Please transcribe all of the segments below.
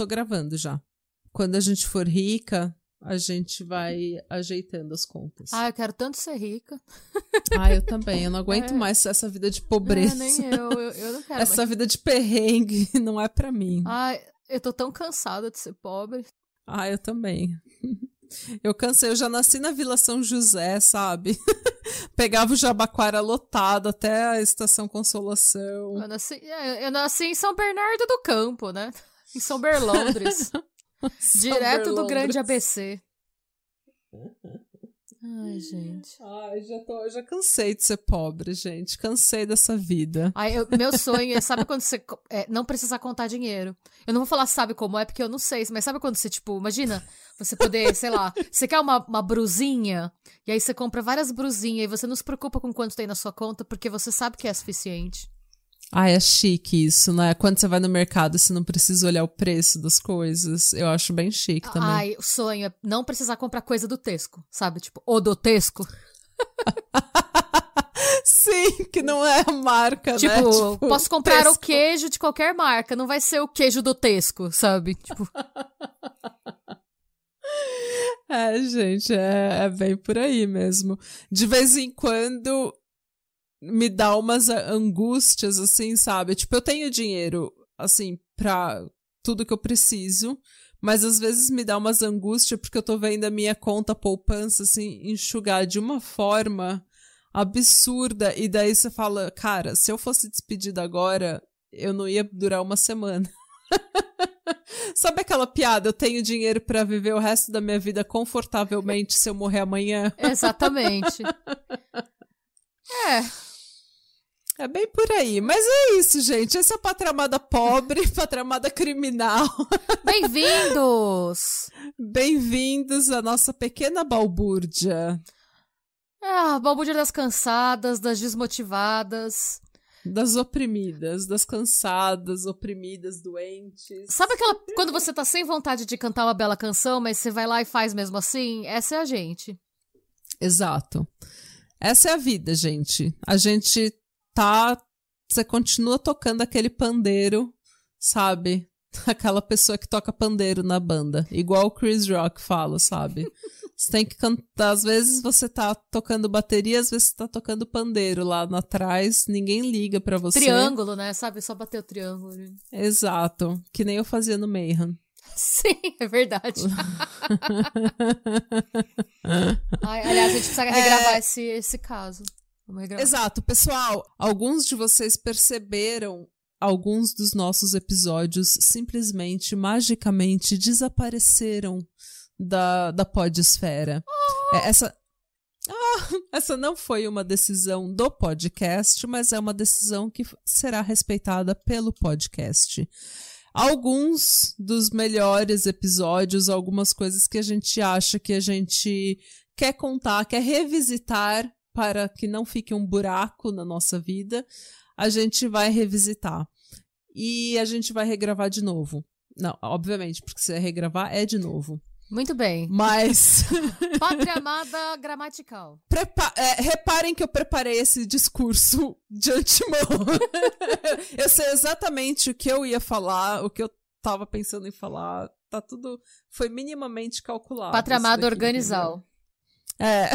Tô gravando já. Quando a gente for rica, a gente vai ajeitando as contas. Ah, eu quero tanto ser rica. Ah, eu também. Eu não aguento É. mais essa vida de pobreza. É, nem eu, eu, eu não quero Essa mais. vida de perrengue não é pra mim. Ai, eu tô tão cansada de ser pobre. Ah, eu também. Eu cansei, eu já nasci na Vila São José, sabe? Pegava o Jabaquara lotado até a Estação Consolação. Eu nasci, é, eu nasci em São Bernardo do Campo, né? Em São Berlondres. direto do grande ABC. Ai, gente. Ai, já, tô, já cansei de ser pobre, gente. Cansei dessa vida. Ai, eu- meu sonho é, sabe quando você é, não precisa contar dinheiro? Eu não vou falar sabe como é, porque eu não sei, mas sabe quando você, tipo, imagina você poder, sei lá, você quer uma, uma brusinha, e aí você compra várias brusinhas, e você não se preocupa com quanto tem na sua conta, porque você sabe que é suficiente. Ai, é chique isso, né? Quando você vai no mercado, você não precisa olhar o preço das coisas. Eu acho bem chique também. Ai, o sonho é não precisar comprar coisa do Tesco, sabe? Tipo, o do Tesco. Sim, que não é a marca, Tipo, né? Tipo, posso comprar o Tesco. queijo de qualquer marca, não vai ser o queijo do Tesco, sabe? Tipo, É, gente, é, é bem por aí mesmo. De vez em quando me dá umas angústias, assim, sabe? Tipo, eu tenho dinheiro, assim, pra tudo que eu preciso, mas às vezes me dá umas angústias porque eu tô vendo a minha conta poupança, assim, enxugar de uma forma absurda. E daí você fala, cara, se eu fosse despedida agora, eu não ia durar uma semana. Sabe aquela piada? Eu tenho dinheiro pra viver o resto da minha vida confortavelmente se eu morrer amanhã? exatamente. É, É bem por aí. Mas é isso, gente. Essa é a patramada pobre, patramada criminal. bem-vindos! Bem-vindos à nossa pequena balbúrdia Ah, balbúrdia das cansadas, das desmotivadas. das oprimidas, das cansadas, oprimidas, doentes. Sabe aquela. Quando você tá sem vontade de cantar uma bela canção, mas você vai lá e faz mesmo assim? Essa é a gente. Exato. Essa é a vida, gente. A gente tá. Você continua tocando aquele pandeiro, sabe? Aquela pessoa que toca pandeiro na banda. Igual o Chris Rock fala, sabe? Você tem que cantar. Às vezes você tá tocando bateria, às vezes você tá tocando pandeiro lá atrás. Ninguém liga pra você. Triângulo, né? Sabe? Só bater o triângulo. Exato. Que nem eu fazia no Mayhem. Sim, é verdade. Ai, aliás, a gente precisa regravar esse, esse caso. Regravar. Exato, pessoal. Alguns de vocês perceberam alguns dos nossos episódios simplesmente, magicamente desapareceram da, da podesfera. É, Essa. Ah, essa não foi uma decisão do podcast, mas é uma decisão que será respeitada pelo podcast. Alguns dos melhores episódios, algumas coisas que a gente acha que a gente quer contar, quer revisitar para que não fique um buraco na nossa vida, a gente vai revisitar. E a gente vai regravar de novo. Não, obviamente, porque se é regravar, é de novo. Muito bem. Mas Pátria amada gramatical. prepa- é, reparem que eu preparei esse discurso de antemão. eu sei exatamente o que eu ia falar, o que eu tava pensando em falar. Tá tudo. Foi minimamente calculado. Pátria amada organizal. É.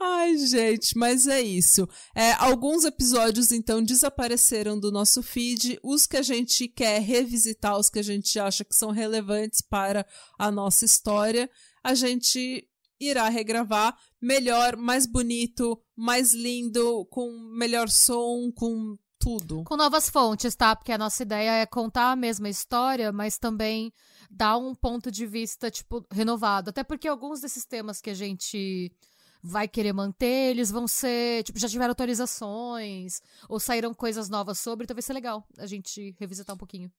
Ai, gente, mas é isso. É, alguns episódios, então, desapareceram do nosso feed. Os que a gente quer revisitar, os que a gente acha que são relevantes para a nossa história, a gente irá regravar melhor, mais bonito, mais lindo, com melhor som, com tudo. Com novas fontes, tá? Porque a nossa ideia é contar a mesma história, mas também dar um ponto de vista, tipo, renovado. Até porque alguns desses temas que a gente vai querer manter, eles vão ser, tipo, já tiveram atualizações, ou saíram coisas novas sobre, então vai ser legal a gente revisitar um pouquinho.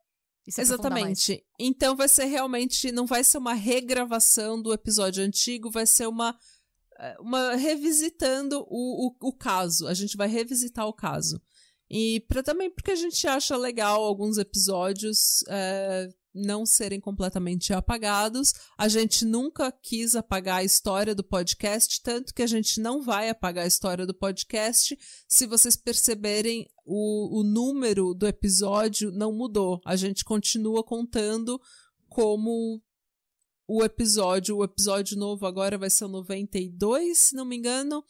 Exatamente. Então vai ser realmente, não vai ser uma regravação do episódio antigo, vai ser uma, eh, uma revisitando o, o, o caso. A gente vai revisitar o caso. E pra, também porque a gente acha legal alguns episódios é, não serem completamente apagados. A gente nunca quis apagar a história do podcast, tanto que a gente não vai apagar a história do podcast. Se vocês perceberem, o, o número do episódio não mudou. A gente continua contando como o episódio. O episódio novo agora vai ser o 92, se não me engano.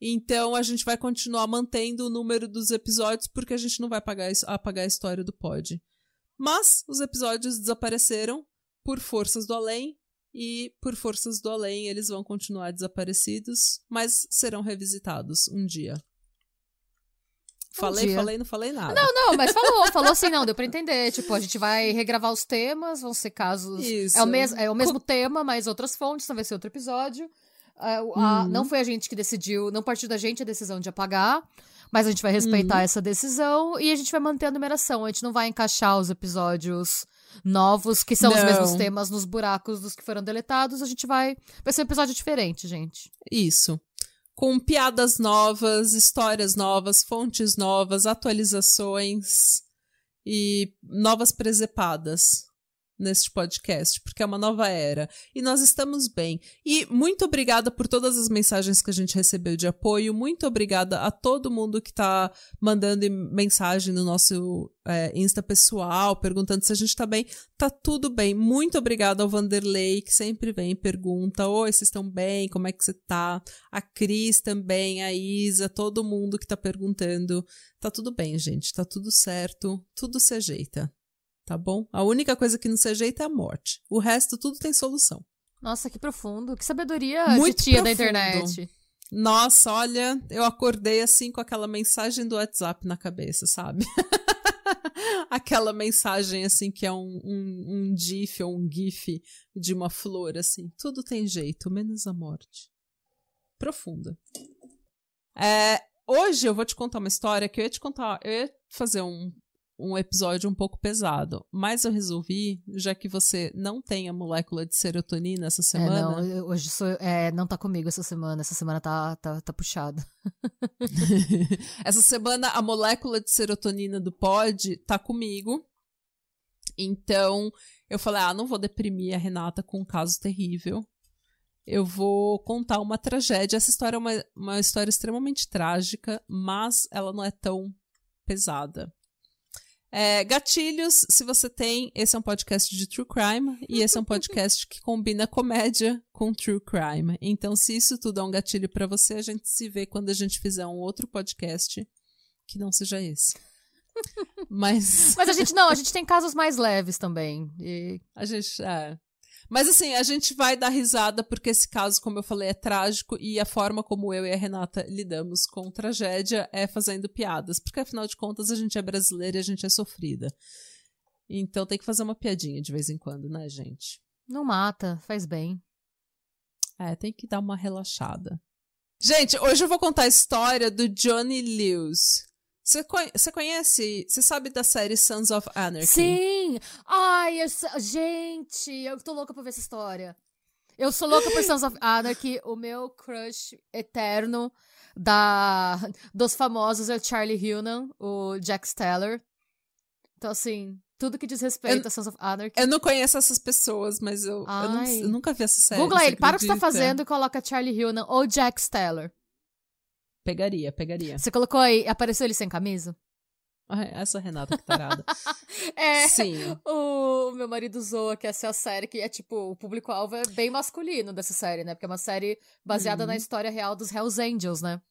Então a gente vai continuar mantendo o número dos episódios porque a gente não vai apagar, apagar a história do pod. Mas os episódios desapareceram por forças do além e por forças do além eles vão continuar desaparecidos, mas serão revisitados um dia. Um falei, dia. falei, não falei nada. Não, não, mas falou, falou assim, não, deu pra entender. Tipo, a gente vai regravar os temas, vão ser casos. Isso. É o, mes é o mesmo Co tema, mas outras fontes, então vai ser outro episódio. Uh, uhum. Não foi a gente que decidiu, não partiu da gente a decisão de apagar. Mas a gente vai respeitar uhum. essa decisão e a gente vai manter a numeração. A gente não vai encaixar os episódios novos, que são não. os mesmos temas, nos buracos dos que foram deletados. A gente vai. Vai ser um episódio diferente, gente. Isso. Com piadas novas, histórias novas, fontes novas, atualizações e novas presepadas neste podcast, porque é uma nova era. E nós estamos bem. E muito obrigada por todas as mensagens que a gente recebeu de apoio. Muito obrigada a todo mundo que está mandando mensagem no nosso é, Insta pessoal, perguntando se a gente tá bem. Tá tudo bem. Muito obrigada ao Vanderlei, que sempre vem e pergunta: Oi, vocês estão bem? Como é que você tá? A Cris também, a Isa, todo mundo que tá perguntando. Tá tudo bem, gente. Tá tudo certo. Tudo se ajeita tá bom? A única coisa que não se ajeita é a morte. O resto, tudo tem solução. Nossa, que profundo. Que sabedoria Muito de tia profundo. da internet. Nossa, olha, eu acordei assim com aquela mensagem do WhatsApp na cabeça, sabe? aquela mensagem assim que é um, um, um GIF ou um GIF de uma flor, assim. Tudo tem jeito, menos a morte. Profunda. É, hoje eu vou te contar uma história que eu ia te contar. Eu ia fazer um um episódio um pouco pesado. Mas eu resolvi, já que você não tem a molécula de serotonina essa semana. É, não, hoje sou, é, não tá comigo essa semana. Essa semana tá, tá, tá puxada. essa semana a molécula de serotonina do pod tá comigo. Então eu falei: ah, não vou deprimir a Renata com um caso terrível. Eu vou contar uma tragédia. Essa história é uma, uma história extremamente trágica, mas ela não é tão pesada. É, gatilhos, se você tem, esse é um podcast de true crime e esse é um podcast que combina comédia com true crime. Então, se isso tudo é um gatilho para você, a gente se vê quando a gente fizer um outro podcast que não seja esse. Mas. Mas a gente não, a gente tem casos mais leves também. E... A gente. É. Mas assim, a gente vai dar risada porque esse caso, como eu falei, é trágico e a forma como eu e a Renata lidamos com tragédia é fazendo piadas, porque afinal de contas a gente é brasileira e a gente é sofrida. Então tem que fazer uma piadinha de vez em quando, né, gente? Não mata, faz bem. É, tem que dar uma relaxada. Gente, hoje eu vou contar a história do Johnny Lewis. Você conhece, você sabe da série Sons of Anarchy? Sim! Ai, eu, gente, eu tô louca pra ver essa história. Eu sou louca por Sons of Anarchy, o meu crush eterno da dos famosos é o Charlie Hunnam, o Jack Steller. Então, assim, tudo que diz respeito eu, a Sons of Anarchy. Eu não conheço essas pessoas, mas eu, eu, não, eu nunca vi essa série. Google ele, para o que você tá fazendo e coloca Charlie Hunnam ou Jack Steller. Pegaria, pegaria. Você colocou aí, apareceu ele sem camisa? Essa Renata que tarada. é, Sim. O meu marido zoa que essa é a série que é tipo, o público-alvo é bem masculino dessa série, né? Porque é uma série baseada uhum. na história real dos Hells Angels, né?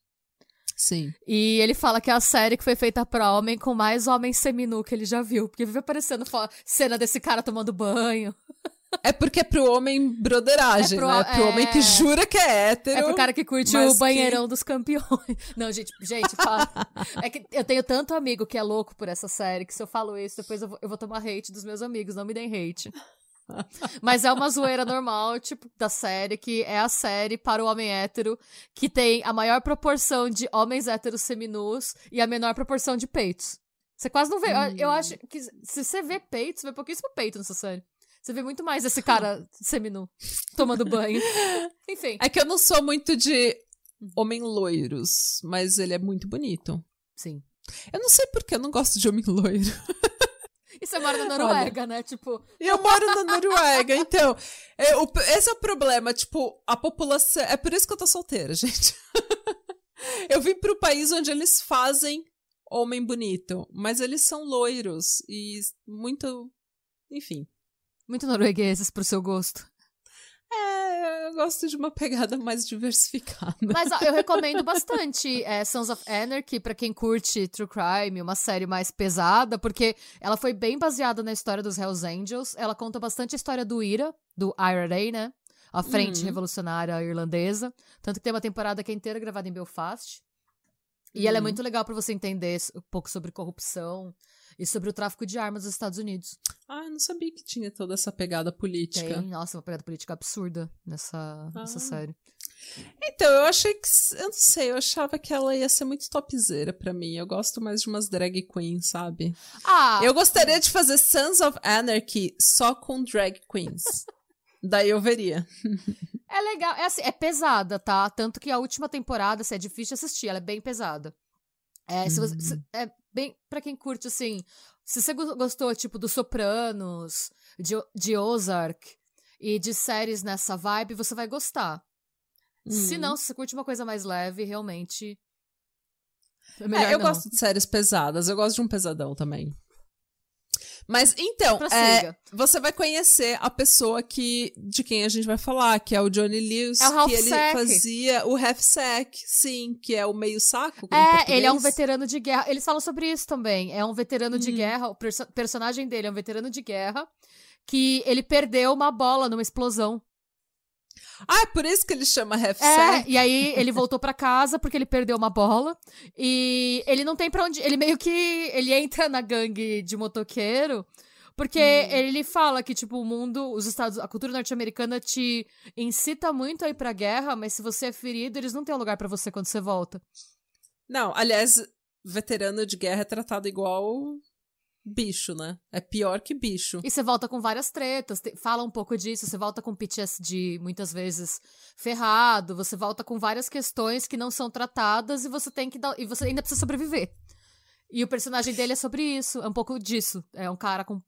Sim. E ele fala que é a série que foi feita pra homem com mais homem seminu que ele já viu. Porque vive aparecendo cena desse cara tomando banho. É porque é pro homem broderagem, é pro, né? É pro é... homem que jura que é hétero. É pro cara que curte o banheirão que... dos campeões. Não, gente, gente, fala. é que eu tenho tanto amigo que é louco por essa série que se eu falo isso, depois eu vou, eu vou tomar hate dos meus amigos. Não me deem hate. Mas é uma zoeira normal, tipo, da série, que é a série para o homem hétero, que tem a maior proporção de homens héteros seminus e a menor proporção de peitos. Você quase não vê. Eu- Eu Hum. acho que se você vê peito, você vê pouquíssimo peito nessa série. Você vê muito mais esse cara seminu, tomando banho. Enfim. É que eu não sou muito de homem loiros, mas ele é muito bonito. Sim. Eu não sei porque eu não gosto de homem loiro. E você mora na Noruega, né? Tipo, E eu moro na Noruega, então. é, esse é o problema, tipo, a população. É por isso que eu tô solteira, gente. eu vim pro país onde eles fazem homem bonito, mas eles são loiros e muito. Enfim. Muito noruegueses pro seu gosto. É, eu gosto de uma pegada mais diversificada. Mas ó, eu recomendo bastante é, Sons of Anarchy pra quem curte True Crime, uma série mais pesada, porque ela foi bem baseada na história dos Hells Angels. Ela conta bastante a história do IRA, do IRA, né? A Frente Uhum. Revolucionária Irlandesa. Tanto que tem uma temporada que é inteira gravada em Belfast. E ela é Uhum. muito legal pra você entender um pouco sobre corrupção e sobre o tráfico de armas dos Estados Unidos. Ah, eu não sabia que tinha toda essa pegada política. Tem, nossa, uma pegada política absurda nessa, nessa Ah. série. Então, eu achei que. Eu não sei, eu achava que ela ia ser muito topzera pra mim. Eu gosto mais de umas drag queens, sabe? Ah, Eu gostaria de fazer Sons of Anarchy só com drag queens. Daí eu veria. É legal, é assim, é pesada, tá? Tanto que a última temporada, assim, é difícil de assistir, ela é bem pesada. É, se você, se- é bem, pra quem curte, assim, se você go- gostou, tipo, do Sopranos, de, de Ozark e de séries nessa vibe, você vai gostar. Se Hum. não, se você curte uma coisa mais leve, realmente... É É, eu não. gosto de séries pesadas, eu gosto de um pesadão também. Mas então, é, você vai conhecer a pessoa que de quem a gente vai falar, que é o Johnny Lewis, É o que ele fazia o half sack, sim, que é o meio saco. É, ele é um veterano de guerra. Eles falam sobre isso também. É um veterano de Hum. guerra. O perso- personagem dele é um veterano de guerra que ele perdeu uma bola numa explosão. Ah, é por isso que ele chama half É, e aí ele voltou pra casa porque ele perdeu uma bola. E ele não tem pra onde, ele meio que ele entra na gangue de motoqueiro porque ele fala que tipo o mundo, os estados, a cultura norte-americana te incita muito a ir pra guerra, mas se você é ferido, eles não têm um lugar pra você quando você volta. Não, aliás, veterano de guerra é tratado igual bicho, né? É pior que bicho. E você volta com várias tretas, te- fala um pouco disso, você volta com PTSD muitas vezes ferrado, você volta com várias questões que não são tratadas e você tem que dar, e você ainda precisa sobreviver. E o personagem dele é sobre isso, é um pouco disso. É um cara com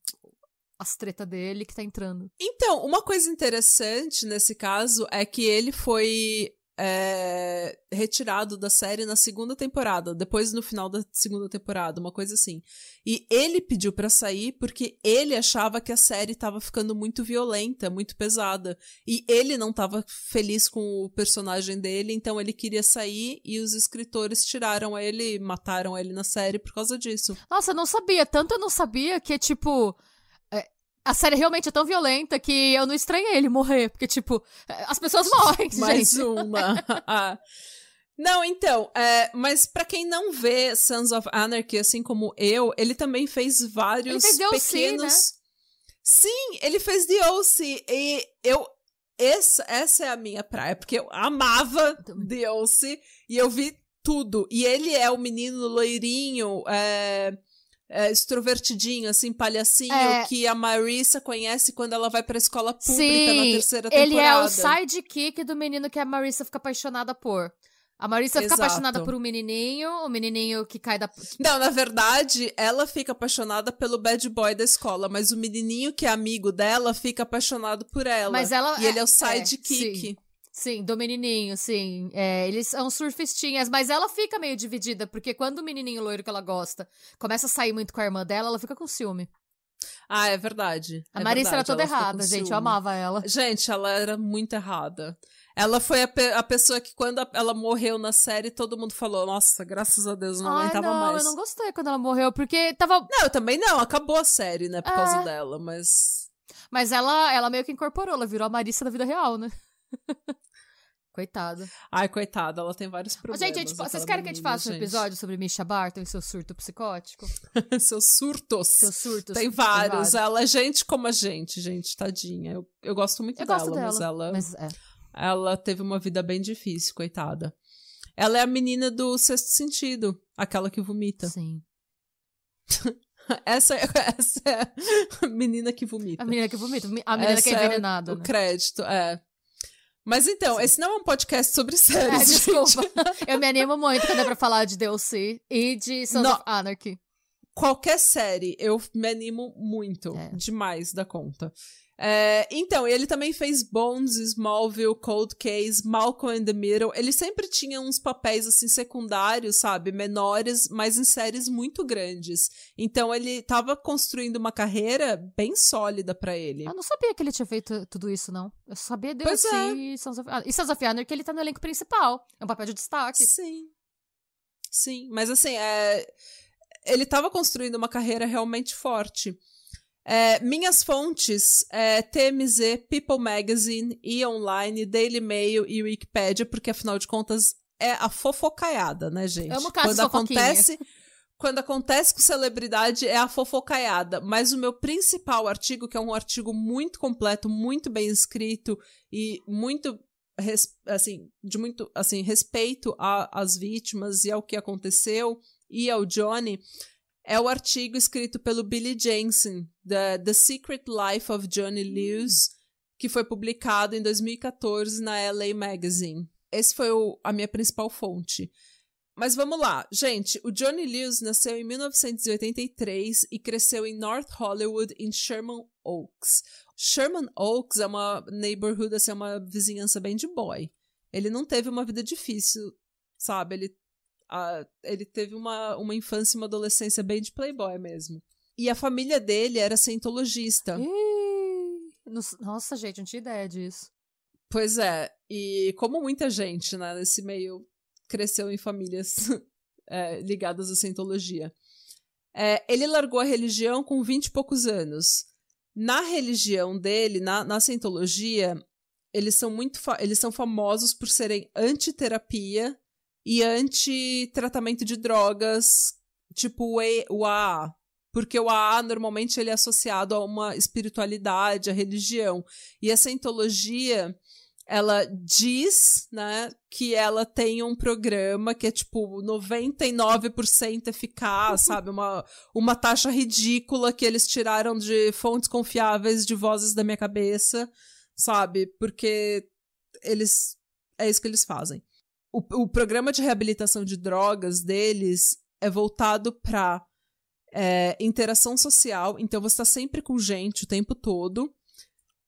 as tretas dele que tá entrando. Então, uma coisa interessante nesse caso é que ele foi é, retirado da série na segunda temporada, depois no final da segunda temporada, uma coisa assim. E ele pediu pra sair porque ele achava que a série tava ficando muito violenta, muito pesada. E ele não tava feliz com o personagem dele, então ele queria sair e os escritores tiraram ele, mataram ele na série por causa disso. Nossa, eu não sabia, tanto eu não sabia que, tipo. É, a série realmente é tão violenta que eu não estranhei ele morrer. Porque, tipo, é, as pessoas morrem, Mais gente. uma. Não, então, é, mas pra quem não vê Sons of Anarchy, assim como eu, ele também fez vários Ele fez pequenos. né? Sim, ele fez The O.C. E eu. Essa, essa é a minha praia, porque eu amava. The O.C. e eu vi tudo. E ele é o menino loirinho, é, é, extrovertidinho, assim, palhacinho, É. que a Marissa conhece quando ela vai pra escola pública na Sim, terceira temporada. ele é o sidekick do menino que a Marissa fica apaixonada por. A Marissa fica Exato. apaixonada por um menininho, o menininho que cai da... Não, na verdade, ela fica apaixonada pelo bad boy da escola, mas o menininho que é amigo dela fica apaixonado por ela. Mas ela E ele é o é- sidekick. sim. Sim, do menininho, sim. É, eles são surfistinhas, mas ela fica meio dividida, porque quando o menininho loiro que ela gosta começa a sair muito com a irmã dela, ela fica com ciúme. Ah, é verdade. A é Marissa era verdade, toda fica com errada, gente. Eu ciúme. amava ela. Gente, ela era muito errada. Ela foi a, pe- a pessoa que, quando a- ela morreu na série, todo mundo falou: Nossa, graças a Deus, não Ai, aguentava não, mais. eu não gostei quando ela morreu, porque tava. Não, eu também não. Acabou a série, né? Por É. causa dela, mas. Mas ela, ela meio que incorporou, ela virou a Marissa da vida real, né? Coitada. Ai, coitada, ela tem vários problemas. gente, tipo, vocês aquela querem que a gente faça um gente. episódio sobre Misha Barton e seu surto psicótico? Seus surtos. Seus surtos. Tem vários. Ela é gente como a gente, gente, tadinha. Eu, eu gosto muito Eu dela, gosto mas dela. ela, Mas é. ela teve uma vida bem difícil, coitada. Ela é a menina do sexto sentido, aquela que vomita. Sim. essa, essa é a menina que vomita. A menina que vomita. A menina essa que é envenenada. É o né? crédito, é. Mas então, esse não é um podcast sobre séries, É, gente. desculpa. Eu me animo muito quando é pra falar de DLC e de Sons Não. of Anarchy. Qualquer série, eu me animo muito. É. Demais da conta. É, então, ele também fez Bones, Smallville, Cold Case, Malcolm in the Middle. Ele sempre tinha uns papéis, assim, secundários, sabe? Menores, mas em séries muito grandes. Então, ele tava construindo uma carreira bem sólida pra ele. Eu não sabia que ele tinha feito tudo isso, não. Eu sabia DLC é. e Sons of Anarchy. E Sons of Anarchy, ele tá no elenco principal. É um papel de destaque. Sim. Sim, mas assim, é... ele estava construindo uma carreira realmente forte. É, minhas fontes é TMZ, People Magazine, E! Online, Daily Mail e Wikipedia, porque afinal de contas é a fofocaiada, né, gente? Amo quando acontece, quando acontece com celebridade é a fofocaiada. Mas o meu principal artigo, que é um artigo muito completo, muito bem escrito e muito assim, de muito assim, respeito às vítimas e ao que aconteceu e ao Johnny, é o artigo escrito pelo Billy Jensen, da The Secret Life of Johnny Lewis, que foi publicado em 2014 na LA Magazine. Esse foi o- a minha principal fonte. Mas vamos lá, gente. O Johnny Lewis nasceu em 1983 e cresceu em North Hollywood, em Sherman Oaks. Sherman Oaks é uma neighborhood, assim, é uma vizinhança bem de boy. Ele não teve uma vida difícil, sabe? Ele, ah, ele teve uma, uma infância e uma adolescência bem de playboy mesmo. E a família dele era cientologista. Ih, Nossa, gente, não tinha ideia disso. Pois é, e como muita gente, né, nesse meio cresceu em famílias é, ligadas à cientologia. É, ele largou a religião com 20 e poucos anos. Na religião dele, na, na cientologia, eles são muito eles são famosos por serem antiterapia e anti-tratamento de drogas, tipo o, AA. Porque o AA normalmente ele é associado a uma espiritualidade, a religião. E a cientologia, ela diz, né, que ela tem um programa que é tipo 99% eficaz, sabe? Uma, uma taxa ridícula que eles tiraram de fontes confiáveis de vozes da minha cabeça, sabe? Porque eles é isso que eles fazem. O, o programa de reabilitação de drogas deles é voltado para interação social, então você está sempre com gente o tempo todo,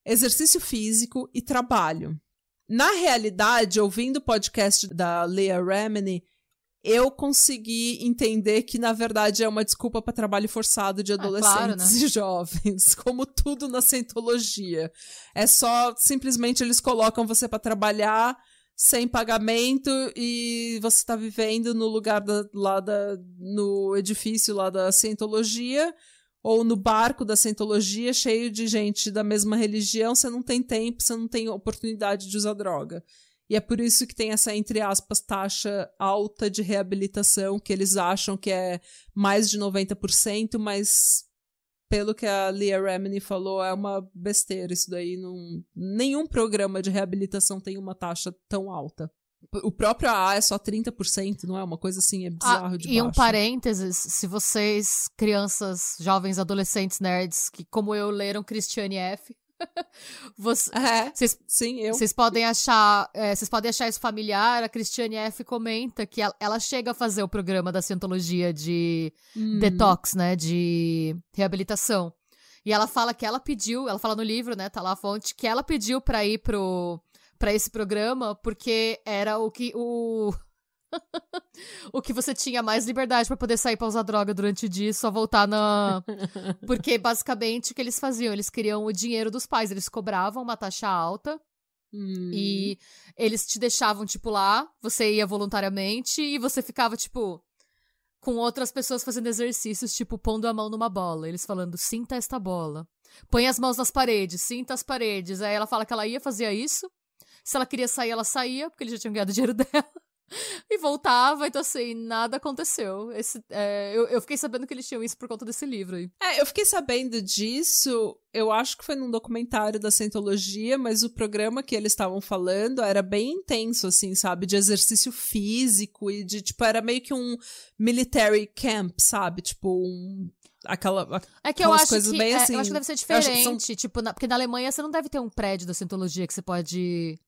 exercício físico e trabalho. Na realidade, ouvindo o podcast da Leah Remini, eu consegui entender que, na verdade, é uma desculpa para trabalho forçado de Ah, adolescentes claro, né? e jovens, como tudo na cientologia. É só, simplesmente, eles colocam você para trabalhar sem pagamento e você está vivendo no lugar da, lá da, no edifício lá da cientologia ou no barco da cientologia cheio de gente da mesma religião, você não tem tempo, você não tem oportunidade de usar droga. E é por isso que tem essa, entre aspas, taxa alta de reabilitação, que eles acham que é mais de 90%, mas pelo que a Leah Remini falou, é uma besteira isso daí. Não... Nenhum programa de reabilitação tem uma taxa tão alta. O próprio AA é só 30%, não é? Uma coisa assim, é bizarro Ah, de e um baixo. parênteses, se vocês, crianças, jovens, adolescentes, nerds, que como eu leram Christiane F., você- É, vocês sim, eu. Vocês podem achar, é, vocês podem achar isso familiar. A Cristiane F comenta que ela, ela chega a fazer o programa da cientologia de Hum. detox, né, de reabilitação. E ela fala que ela pediu, ela fala no livro, né, tá lá a fonte, que ela pediu pra ir pro para esse programa porque era o que o o que você tinha mais liberdade pra poder sair pra usar droga durante o dia e só voltar na porque basicamente o que eles faziam, eles queriam o dinheiro dos pais, eles cobravam uma taxa alta Hum. e eles te deixavam, tipo, lá, você ia voluntariamente e você ficava, tipo, com outras pessoas fazendo exercícios, tipo, pondo a mão numa bola. Eles falando, sinta esta bola. Põe as mãos nas paredes, sinta as paredes. Aí ela fala que ela ia fazer isso. Se ela queria sair, ela saía, porque eles já tinham ganhado o dinheiro dela. E voltava, então assim, nada aconteceu. Esse, é, eu, eu fiquei sabendo que eles tinham isso por conta desse livro aí. É, eu fiquei sabendo disso, eu acho que foi num documentário da Cientologia, mas o programa que eles estavam falando era bem intenso, assim, sabe? De exercício físico e de, tipo, era meio que um military camp, sabe? Tipo, um, aquela. É que eu acho coisas que, bem é, assim. eu acho que deve ser diferente. São... Tipo, na, porque na Alemanha você não deve ter um prédio da Scientologia que você pode.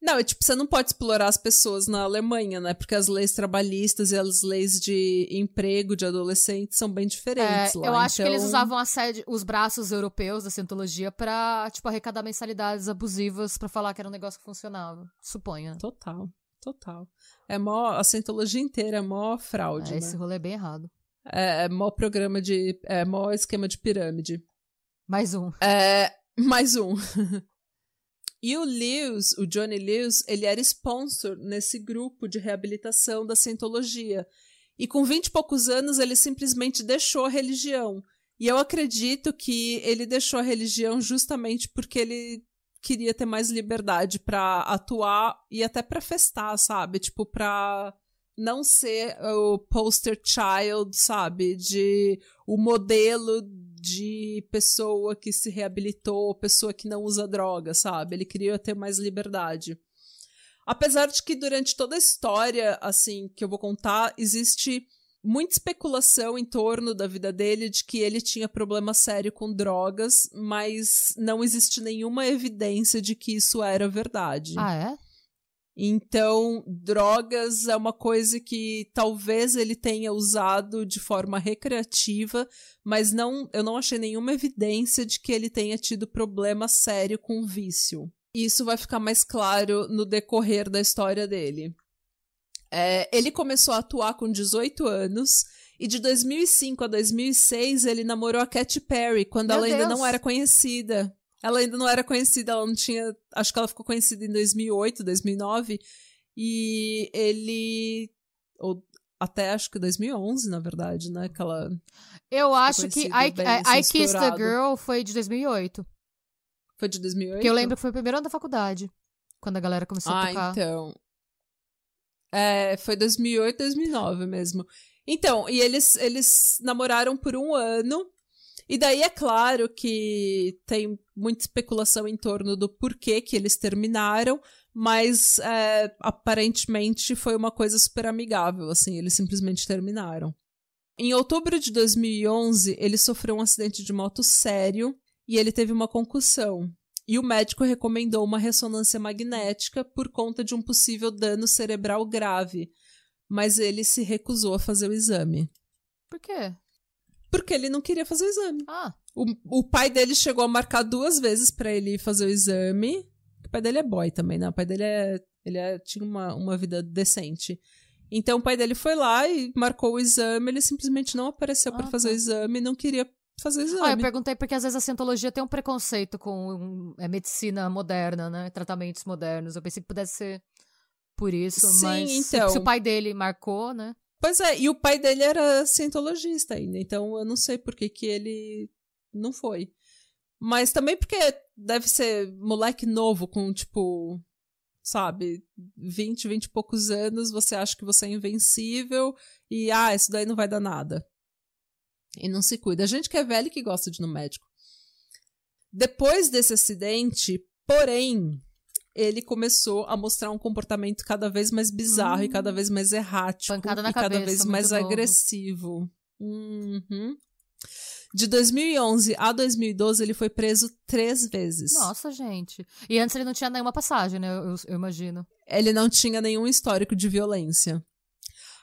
Não, é tipo, você não pode explorar as pessoas na Alemanha, né? Porque as leis trabalhistas e as leis de emprego de adolescentes são bem diferentes é, lá. Eu acho então... que eles usavam a sede, os braços europeus da Scientologia pra, tipo, arrecadar mensalidades abusivas pra falar que era um negócio que funcionava. Suponha. Total, total. É mó, a Scientologia inteira é mó fraude, é, né? Esse rolê é bem errado. É, é mó programa de... É mó esquema de pirâmide. Mais um. É, mais um. E o Lewis, o Johnny Lewis, ele era sponsor nesse grupo de reabilitação da Scientologia. E com vinte e poucos anos, ele simplesmente deixou a religião. E eu acredito que ele deixou a religião justamente porque ele queria ter mais liberdade para atuar e até para festar, sabe? Tipo, para não ser o poster child, sabe? De o modelo de pessoa que se reabilitou, pessoa que não usa droga, sabe? Ele queria ter mais liberdade. Apesar de que durante toda a história, assim, que eu vou contar, existe muita especulação em torno da vida dele de que ele tinha problema sério com drogas, mas não existe nenhuma evidência de que isso era verdade. Ah, é? Então, drogas é uma coisa que talvez ele tenha usado de forma recreativa, mas não, eu não achei nenhuma evidência de que ele tenha tido problema sério com vício. Isso vai ficar mais claro no decorrer da história dele. É, ele começou a atuar com 18 anos e de 2005 a 2006 ele namorou a Katy Perry quando Meu ela ainda Deus. não era conhecida. Ela ainda não era conhecida, ela não tinha. Acho que ela ficou conhecida em 2008, 2009. E ele. Ou até acho que 2011, na verdade, né? Que ela. Eu acho que I, I, I Kissed a estourado. Girl foi de 2008. Foi de 2008? Que eu lembro que foi o primeiro ano da faculdade. Quando a galera começou a Ah, tocar. então. É, foi 2008, 2009 mesmo. Então, e eles, eles namoraram por um ano. E daí é claro que tem muita especulação em torno do porquê que eles terminaram, mas é, aparentemente foi uma coisa super amigável, assim, eles simplesmente terminaram. Em outubro de 2011, ele sofreu um acidente de moto sério e ele teve uma concussão. E o médico recomendou uma ressonância magnética por conta de um possível dano cerebral grave, mas ele se recusou a fazer o exame. Por quê? Porque ele não queria fazer o exame. Ah, O, o pai dele chegou a marcar duas vezes pra ele fazer o exame. O pai dele é boy também, né? O pai dele é, ele é- tinha uma, uma vida decente. Então o pai dele foi lá e marcou o exame. Ele simplesmente não apareceu pra Ah, fazer tá. o exame, não queria fazer o exame. Ah, eu perguntei porque às vezes a cientologia tem um preconceito com é, medicina moderna, né? Tratamentos modernos. Eu pensei que pudesse ser por isso, Sim, mas então. se o pai dele marcou, né? Pois é, e o pai dele era cientologista ainda, então eu não sei por que, que ele não foi. Mas também porque deve ser moleque novo, com tipo, sabe, 20, 20 e poucos anos, você acha que você é invencível e, ah, isso daí não vai dar nada. E não se cuida. A gente que é velho que gosta de ir no médico. Depois desse acidente, porém, ele começou a mostrar um comportamento cada vez mais bizarro e cada vez mais errático Pancada na e cada cabeça, vez muito mais novo. agressivo. Uhum. De 2011 a 2012, ele foi preso três vezes. Nossa, gente. E antes ele não tinha nenhuma passagem, né? Eu, eu imagino. Ele não tinha nenhum histórico de violência.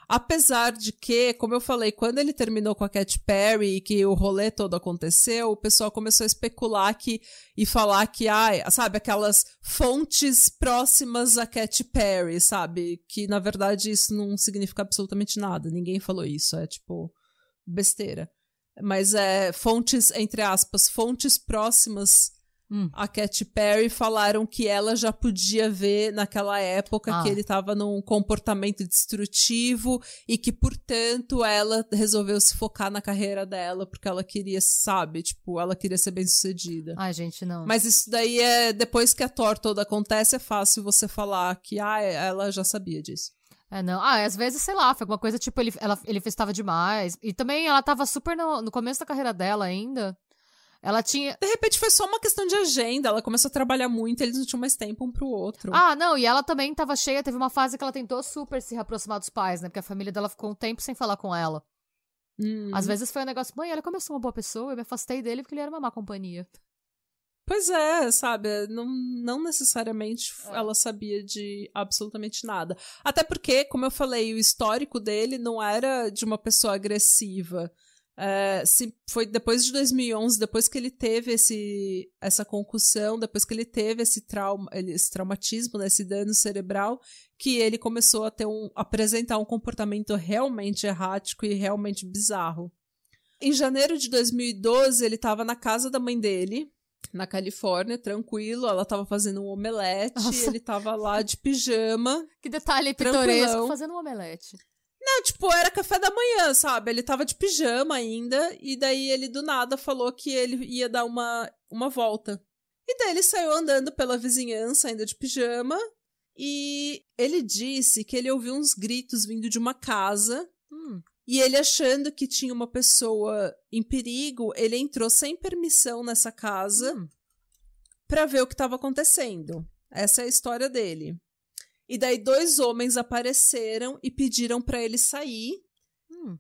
Apesar de que, como eu falei, quando ele terminou com a Katy Perry e que o rolê todo aconteceu, o pessoal começou a especular que e falar que, ah, sabe, aquelas fontes próximas a Katy Perry, sabe? Que na verdade isso não significa absolutamente nada. Ninguém falou isso. É tipo besteira. Mas é fontes, entre aspas, fontes próximas Hum. a Katy Perry falaram que ela já podia ver naquela época Ah. que ele estava num comportamento destrutivo e que, portanto, ela resolveu se focar na carreira dela porque ela queria, sabe, tipo, ela queria ser bem sucedida. Ai, gente, não. Mas isso daí é depois que a Thor toda acontece, é fácil você falar que ah, ela já sabia disso. É, não. Ah, às vezes, sei lá, foi alguma coisa tipo, ele, ela, ele festava demais. E também ela tava super no, no começo da carreira dela ainda. Ela tinha. De repente foi só uma questão de agenda, ela começou a trabalhar muito, eles não tinham mais tempo um pro outro. Ah, não, e ela também tava cheia. Teve uma fase que ela tentou super se reaproximar dos pais, né? Porque a família dela ficou um tempo sem falar com ela. Hum. Às vezes foi um negócio, mãe, olha como eu sou uma boa pessoa, eu me afastei dele porque ele era uma má companhia. Pois é, sabe? Não, não necessariamente É. ela sabia de absolutamente nada. Até porque, como eu falei, o histórico dele não era de uma pessoa agressiva. É, se foi depois de 2011, depois que ele teve esse, essa concussão, depois que ele teve esse trauma, esse traumatismo, né, esse dano cerebral, que ele começou a ter um, apresentar um comportamento realmente errático e realmente bizarro. Em janeiro de 2012, ele estava na casa da mãe dele, na Califórnia, tranquilo. Ela tava fazendo um omelete, Nossa. ele tava lá de pijama. Que detalhe pitoresco fazendo um omelete. Não, tipo, era café da manhã, sabe? Ele tava de pijama ainda, e daí ele do nada falou que ele ia dar uma, uma volta. E daí ele saiu andando pela vizinhança, ainda de pijama, e ele disse que ele ouviu uns gritos vindo de uma casa, Hum, e ele achando que tinha uma pessoa em perigo, ele entrou sem permissão nessa casa. hum. pra ver o que estava acontecendo. Essa é a história dele. E daí dois homens apareceram e pediram pra ele sair. Hum.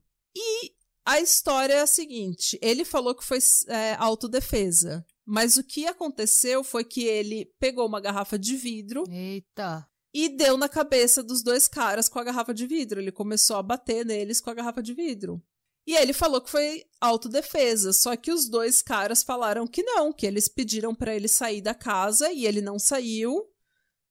A história é a seguinte: ele falou que foi é, autodefesa. Mas o que aconteceu foi que ele pegou uma garrafa de vidro Eita. E deu na cabeça dos dois caras com a garrafa de vidro. Ele começou a bater neles com a garrafa de vidro. E ele falou que foi autodefesa, só que os dois caras falaram que não, que eles pediram pra ele sair da casa e ele não saiu.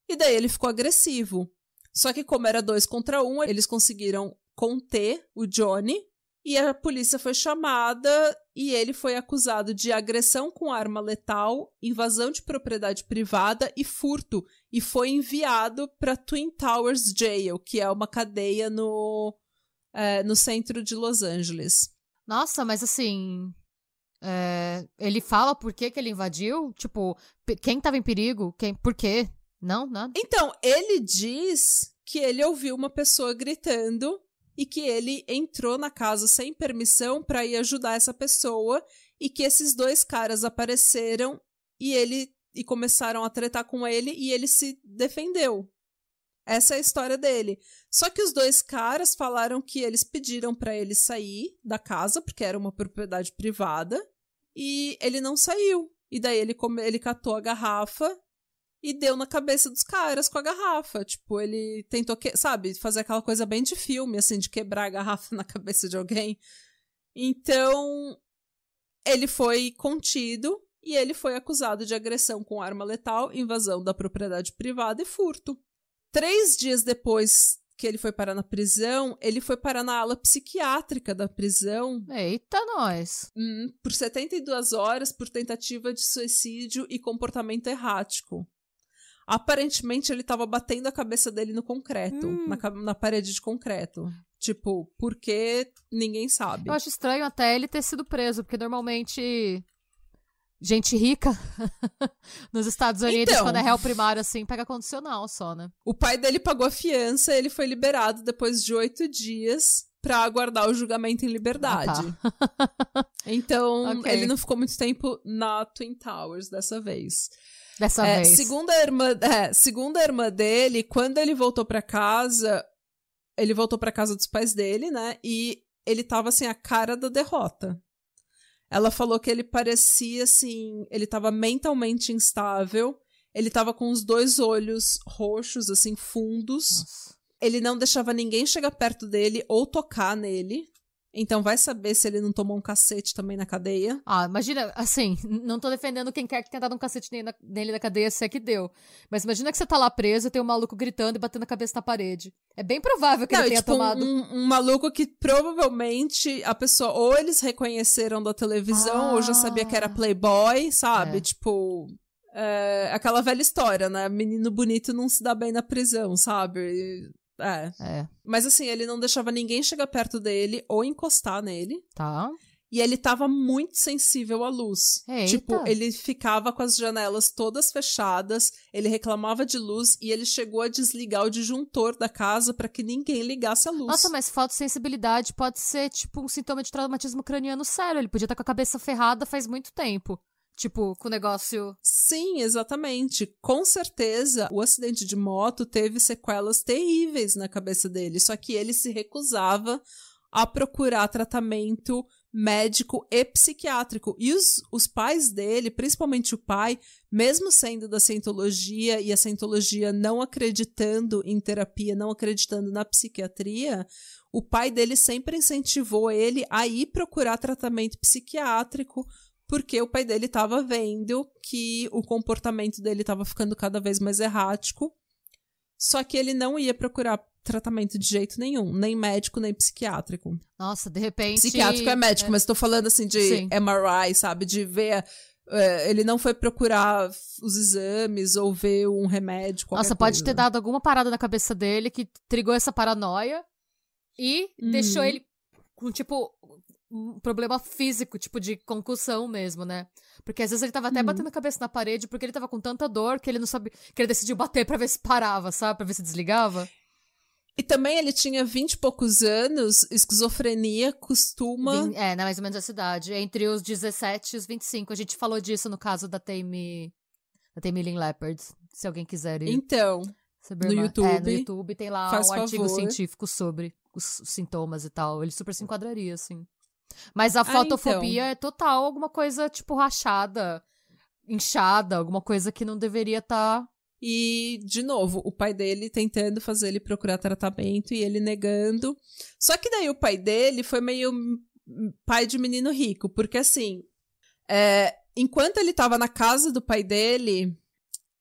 E daí ele ficou agressivo. Só que como era dois contra um, eles conseguiram conter o Johnny e a polícia foi chamada e ele foi acusado de agressão com arma letal, invasão de propriedade privada e furto e foi enviado para Twin Towers Jail, que é uma cadeia no, é, no centro de Los Angeles. Nossa, mas assim. é, ele fala por que, que ele invadiu? Tipo, quem tava em perigo? Quem, por quê? Não, nada. Então, ele diz que ele ouviu uma pessoa gritando e que ele entrou na casa sem permissão para ir ajudar essa pessoa e que esses dois caras apareceram e ele e começaram a tretar com ele e ele se defendeu. Essa é a história dele. Só que os dois caras falaram que eles pediram para ele sair da casa porque era uma propriedade privada e ele não saiu. E daí ele ele catou a garrafa e deu na cabeça dos caras com a garrafa. Tipo, ele tentou, que, sabe, fazer aquela coisa bem de filme, assim, de quebrar a garrafa na cabeça de alguém. Então, ele foi contido e ele foi acusado de agressão com arma letal, invasão da propriedade privada e furto. Três dias depois que ele foi parar na prisão, ele foi parar na ala psiquiátrica da prisão Eita, nós. hum, por 72 horas por tentativa de suicídio e comportamento errático. Aparentemente, ele tava batendo a cabeça dele no concreto, Hum. na, na parede de concreto. Tipo, porque ninguém sabe. Eu acho estranho até ele ter sido preso, porque normalmente. Gente rica nos Estados Unidos, Então. quando é réu primário, assim, pega condicional só, né? O pai dele pagou a fiança, ele foi liberado depois de oito dias pra aguardar o julgamento em liberdade. Ah, Então, Ok. ele não ficou muito tempo na Twin Towers dessa vez. Dessa É, vez. segundo a irmã, é, segundo a irmã dele, quando ele voltou pra casa, ele voltou pra casa dos pais dele, né? E ele tava assim a cara da derrota. Ela falou que ele parecia assim, ele tava mentalmente instável, ele tava com os dois olhos roxos assim fundos. Nossa. Ele não deixava ninguém chegar perto dele ou tocar nele. Então vai saber se ele não tomou um cacete também na cadeia. Ah, imagina, assim, não tô defendendo quem quer que tenha dado um cacete nele na, nele na cadeia, se é que deu. Mas imagina que você tá lá preso tem um maluco gritando e batendo a cabeça na parede. É bem provável que Não, ele tenha tipo, tomado. um, um maluco que provavelmente a pessoa ou eles reconheceram da televisão ou já sabia que era Ah. playboy, sabe? É. Tipo, é, aquela velha história, né? Menino bonito não se dá bem na prisão, sabe? É. É, Mas assim, ele não deixava ninguém chegar perto dele ou encostar nele. tá. E ele tava muito sensível à luz. Eita. Tipo, ele ficava com as janelas todas fechadas, ele reclamava de luz e ele chegou a desligar o disjuntor da casa para que ninguém ligasse a luz. Nossa, mas falta de sensibilidade pode ser, tipo, um sintoma de traumatismo craniano sério. Ele podia estar com a cabeça ferrada faz muito tempo. Tipo, com o negócio. Sim, exatamente. Com certeza, o acidente de moto teve sequelas terríveis na cabeça dele, só que ele se recusava a procurar tratamento médico e psiquiátrico. E os, os pais dele, principalmente o pai, mesmo sendo da cientologia e a cientologia não acreditando em terapia, não acreditando na psiquiatria, o pai dele sempre incentivou ele a ir procurar tratamento psiquiátrico, porque o pai dele estava vendo que o comportamento dele estava ficando cada vez mais errático. Só que ele não ia procurar tratamento de jeito nenhum, nem médico, nem psiquiátrico. Nossa, de repente. Psiquiátrico é médico, é... mas estou falando assim de Sim. MRI, sabe? De ver. Uh, ele não foi procurar os exames ou ver um remédio. Nossa, pode coisa. ter dado alguma parada na cabeça dele que trigou essa paranoia e hum. deixou uhum. ele com, tipo, um problema físico, tipo de concussão mesmo, né? Porque às vezes ele tava até hum. batendo a cabeça na parede porque ele tava com tanta dor que ele não sabia. que ele decidiu bater pra ver se parava, sabe? Pra ver se desligava. E também ele tinha 20 e poucos anos, esquizofrenia costuma. É, na mais ou menos a cidade. Entre os 17 e os 25. A gente falou disso no caso da Tame. Da Tame Lynn Leopard. Se alguém quiser ir. Então. No YouTube. É, no YouTube tem lá um artigo favor. científico sobre os sintomas e tal. Ele super se enquadraria, assim. Mas a ah, fotofobia então. é total alguma coisa, tipo, rachada, inchada, alguma coisa que não deveria estar. Tá e, de novo, o pai dele tentando fazer ele procurar tratamento e ele negando. Só que daí o pai dele foi meio pai de menino rico, porque assim, é, enquanto ele tava na casa do pai dele,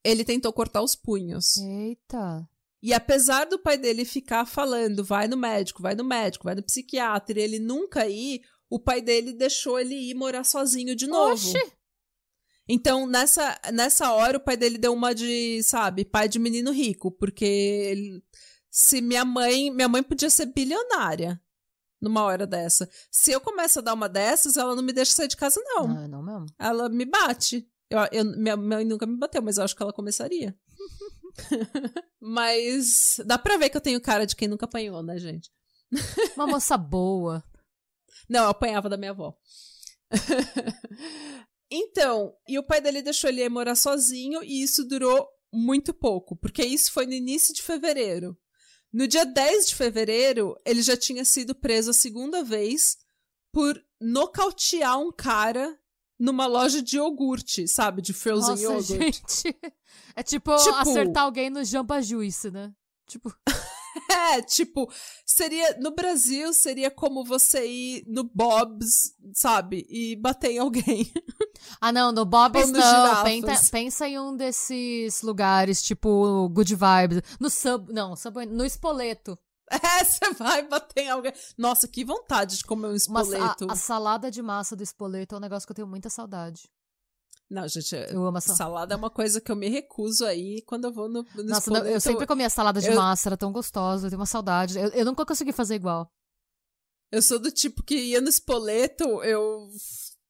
ele tentou cortar os punhos. Eita. E apesar do pai dele ficar falando, vai no médico, vai no médico, vai no psiquiatra, e ele nunca ir, o pai dele deixou ele ir morar sozinho de novo. Oxi. Então, nessa, nessa hora, o pai dele deu uma de, sabe, pai de menino rico, porque ele, se minha mãe, minha mãe podia ser bilionária numa hora dessa. Se eu começo a dar uma dessas, ela não me deixa sair de casa, não. Não, não mesmo. Ela me bate. Eu, eu, minha mãe nunca me bateu, mas eu acho que ela começaria. mas dá pra ver que eu tenho cara de quem nunca apanhou, né, gente? Uma moça boa. Não, eu apanhava da minha avó. Então, e o pai dele deixou ele morar sozinho e isso durou muito pouco, porque isso foi no início de fevereiro. No dia 10 de fevereiro, ele já tinha sido preso a segunda vez por nocautear um cara numa loja de iogurte, sabe? De frozen Nossa, yogurt. Gente. É tipo, tipo acertar alguém no Jampa Juice, né? Tipo. É, tipo, seria. No Brasil, seria como você ir no Bob's, sabe? E bater em alguém. Ah, não, no Bob's não. Pensa, pensa, em um desses lugares, tipo, Good Vibes. No Sub. Não, Subway. No Espoleto. É, você vai bater em alguém. Nossa, que vontade de comer um espoleto. Uma, a, a, salada de massa do espoleto é um negócio que eu tenho muita saudade. Não, gente, eu amo salada. salada é uma coisa que eu me recuso aí quando eu vou no, no Nossa, não, eu sempre comia salada de eu... massa, era tão gostosa, eu tenho uma saudade. Eu, eu nunca consegui fazer igual. Eu sou do tipo que ia no espoleto, eu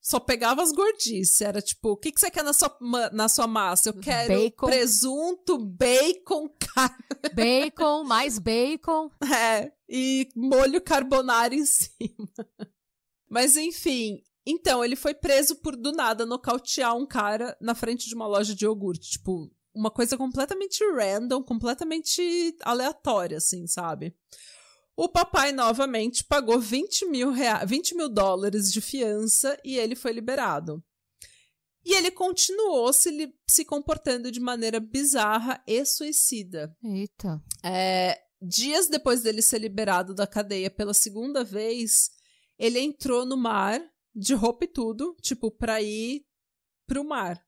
só pegava as gordices. Era tipo, o que, que você quer na sua, na sua massa? Eu quero bacon. presunto, bacon, carne. Bacon, mais bacon. É, e molho carbonara em cima. Mas enfim, então, ele foi preso por do nada nocautear um cara na frente de uma loja de iogurte. Tipo, uma coisa completamente random, completamente aleatória, assim, sabe? O papai novamente pagou 20 mil, rea 20 mil dólares de fiança e ele foi liberado. E ele continuou se, se comportando de maneira bizarra e suicida. Eita. É, dias depois dele ser liberado da cadeia pela segunda vez, ele entrou no mar de roupa e tudo, tipo, pra ir pro mar.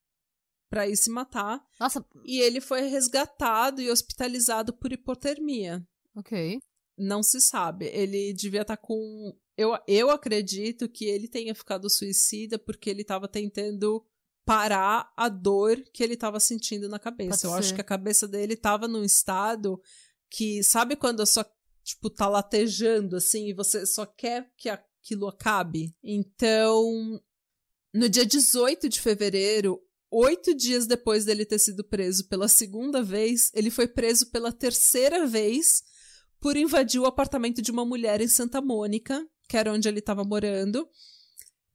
Pra ir se matar. Nossa. E ele foi resgatado e hospitalizado por hipotermia. Ok. Não se sabe. Ele devia estar tá com. Eu, eu acredito que ele tenha ficado suicida porque ele estava tentando parar a dor que ele estava sentindo na cabeça. Pode eu ser. acho que a cabeça dele estava num estado que, sabe quando a sua, tipo, tá latejando assim e você só quer que a aquilo acabe. Então, no dia 18 de fevereiro, oito dias depois dele ter sido preso pela segunda vez, ele foi preso pela terceira vez por invadir o apartamento de uma mulher em Santa Mônica, que era onde ele estava morando.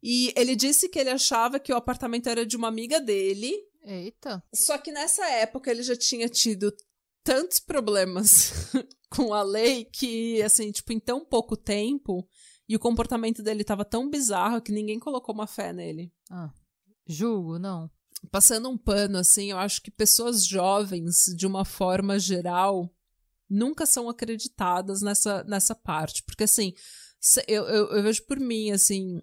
E ele disse que ele achava que o apartamento era de uma amiga dele. Eita. Só que nessa época ele já tinha tido tantos problemas com a lei que, assim, tipo, em tão pouco tempo, E o comportamento dele tava tão bizarro que ninguém colocou uma fé nele. Ah, julgo, não. Passando um pano, assim, eu acho que pessoas jovens, de uma forma geral, nunca são acreditadas nessa, nessa parte. Porque, assim, eu, eu, eu vejo por mim, assim,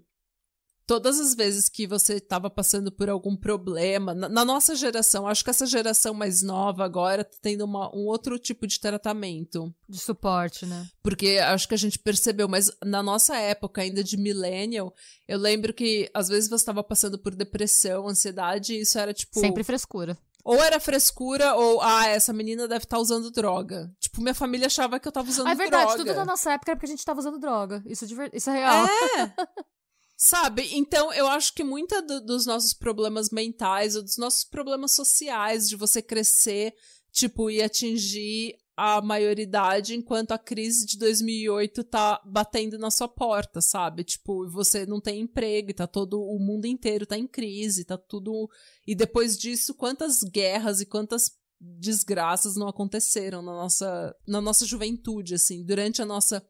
todas as vezes que você estava passando por algum problema, na, na, nossa geração, acho que essa geração mais nova agora tá tendo uma, um outro tipo de tratamento. De suporte, né? Porque acho que a gente percebeu, mas na nossa época, ainda de millennial, eu lembro que às vezes você estava passando por depressão, ansiedade, e isso era tipo. Sempre frescura. Ou era frescura, ou, ah, essa menina deve estar tá usando droga. Tipo, minha família achava que eu tava usando droga. É verdade, droga. tudo na nossa época era porque a gente tava usando droga. Isso, é, isso é real. É! Sabe? Então, eu acho que muita do, dos nossos problemas mentais ou dos nossos problemas sociais de você crescer, tipo, e atingir a maioridade enquanto a crise de 2008 tá batendo na sua porta, sabe? Tipo, você não tem emprego, tá todo o mundo inteiro tá em crise, tá tudo e depois disso quantas guerras e quantas desgraças não aconteceram na nossa na nossa juventude assim, durante a nossa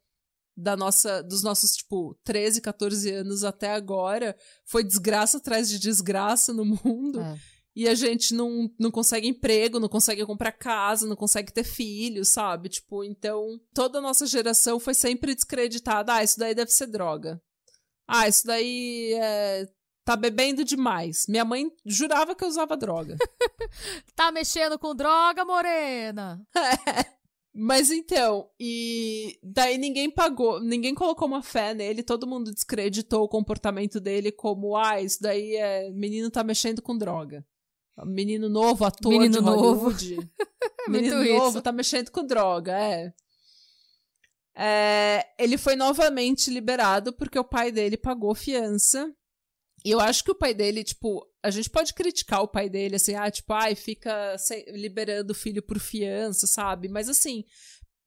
da nossa, dos nossos, tipo, 13, 14 anos até agora, foi desgraça atrás de desgraça no mundo. É. E a gente não, não consegue emprego, não consegue comprar casa, não consegue ter filhos, sabe? Tipo, então, toda a nossa geração foi sempre descreditada. Ah, isso daí deve ser droga. Ah, isso daí é, tá bebendo demais. Minha mãe jurava que eu usava droga. tá mexendo com droga, morena? É. Mas então, e daí ninguém pagou, ninguém colocou uma fé nele, todo mundo descreditou o comportamento dele como, ah, isso daí é menino tá mexendo com droga. Menino novo, ator menino de Hollywood. Novo. menino novo isso. tá mexendo com droga, é. é. Ele foi novamente liberado porque o pai dele pagou fiança. E eu acho que o pai dele, tipo, a gente pode criticar o pai dele, assim, ah, tipo, ai, fica liberando o filho por fiança, sabe? Mas assim,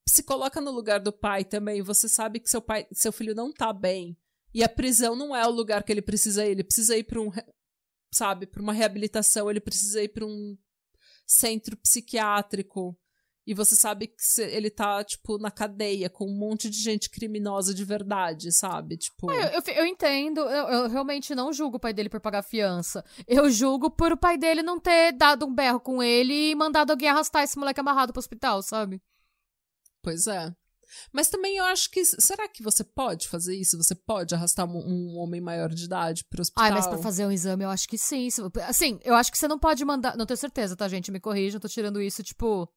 se coloca no lugar do pai também, você sabe que seu pai, seu filho não tá bem. E a prisão não é o lugar que ele precisa ir, ele precisa ir para um, sabe, para uma reabilitação, ele precisa ir para um centro psiquiátrico e você sabe que ele tá, tipo, na cadeia com um monte de gente criminosa de verdade, sabe? Tipo. É, eu, eu, entendo, eu, eu, realmente não julgo o pai dele por pagar fiança. Eu julgo por o pai dele não ter dado um berro com ele e mandado alguém arrastar esse moleque amarrado pro hospital, sabe? Pois é. Mas também eu acho que. Será que você pode fazer isso? Você pode arrastar um, um homem maior de idade pro hospital? Ai, mas pra fazer um exame eu acho que sim. Assim, eu acho que você não pode mandar. Não tenho certeza, tá, gente? Me corrija, eu tô tirando isso, tipo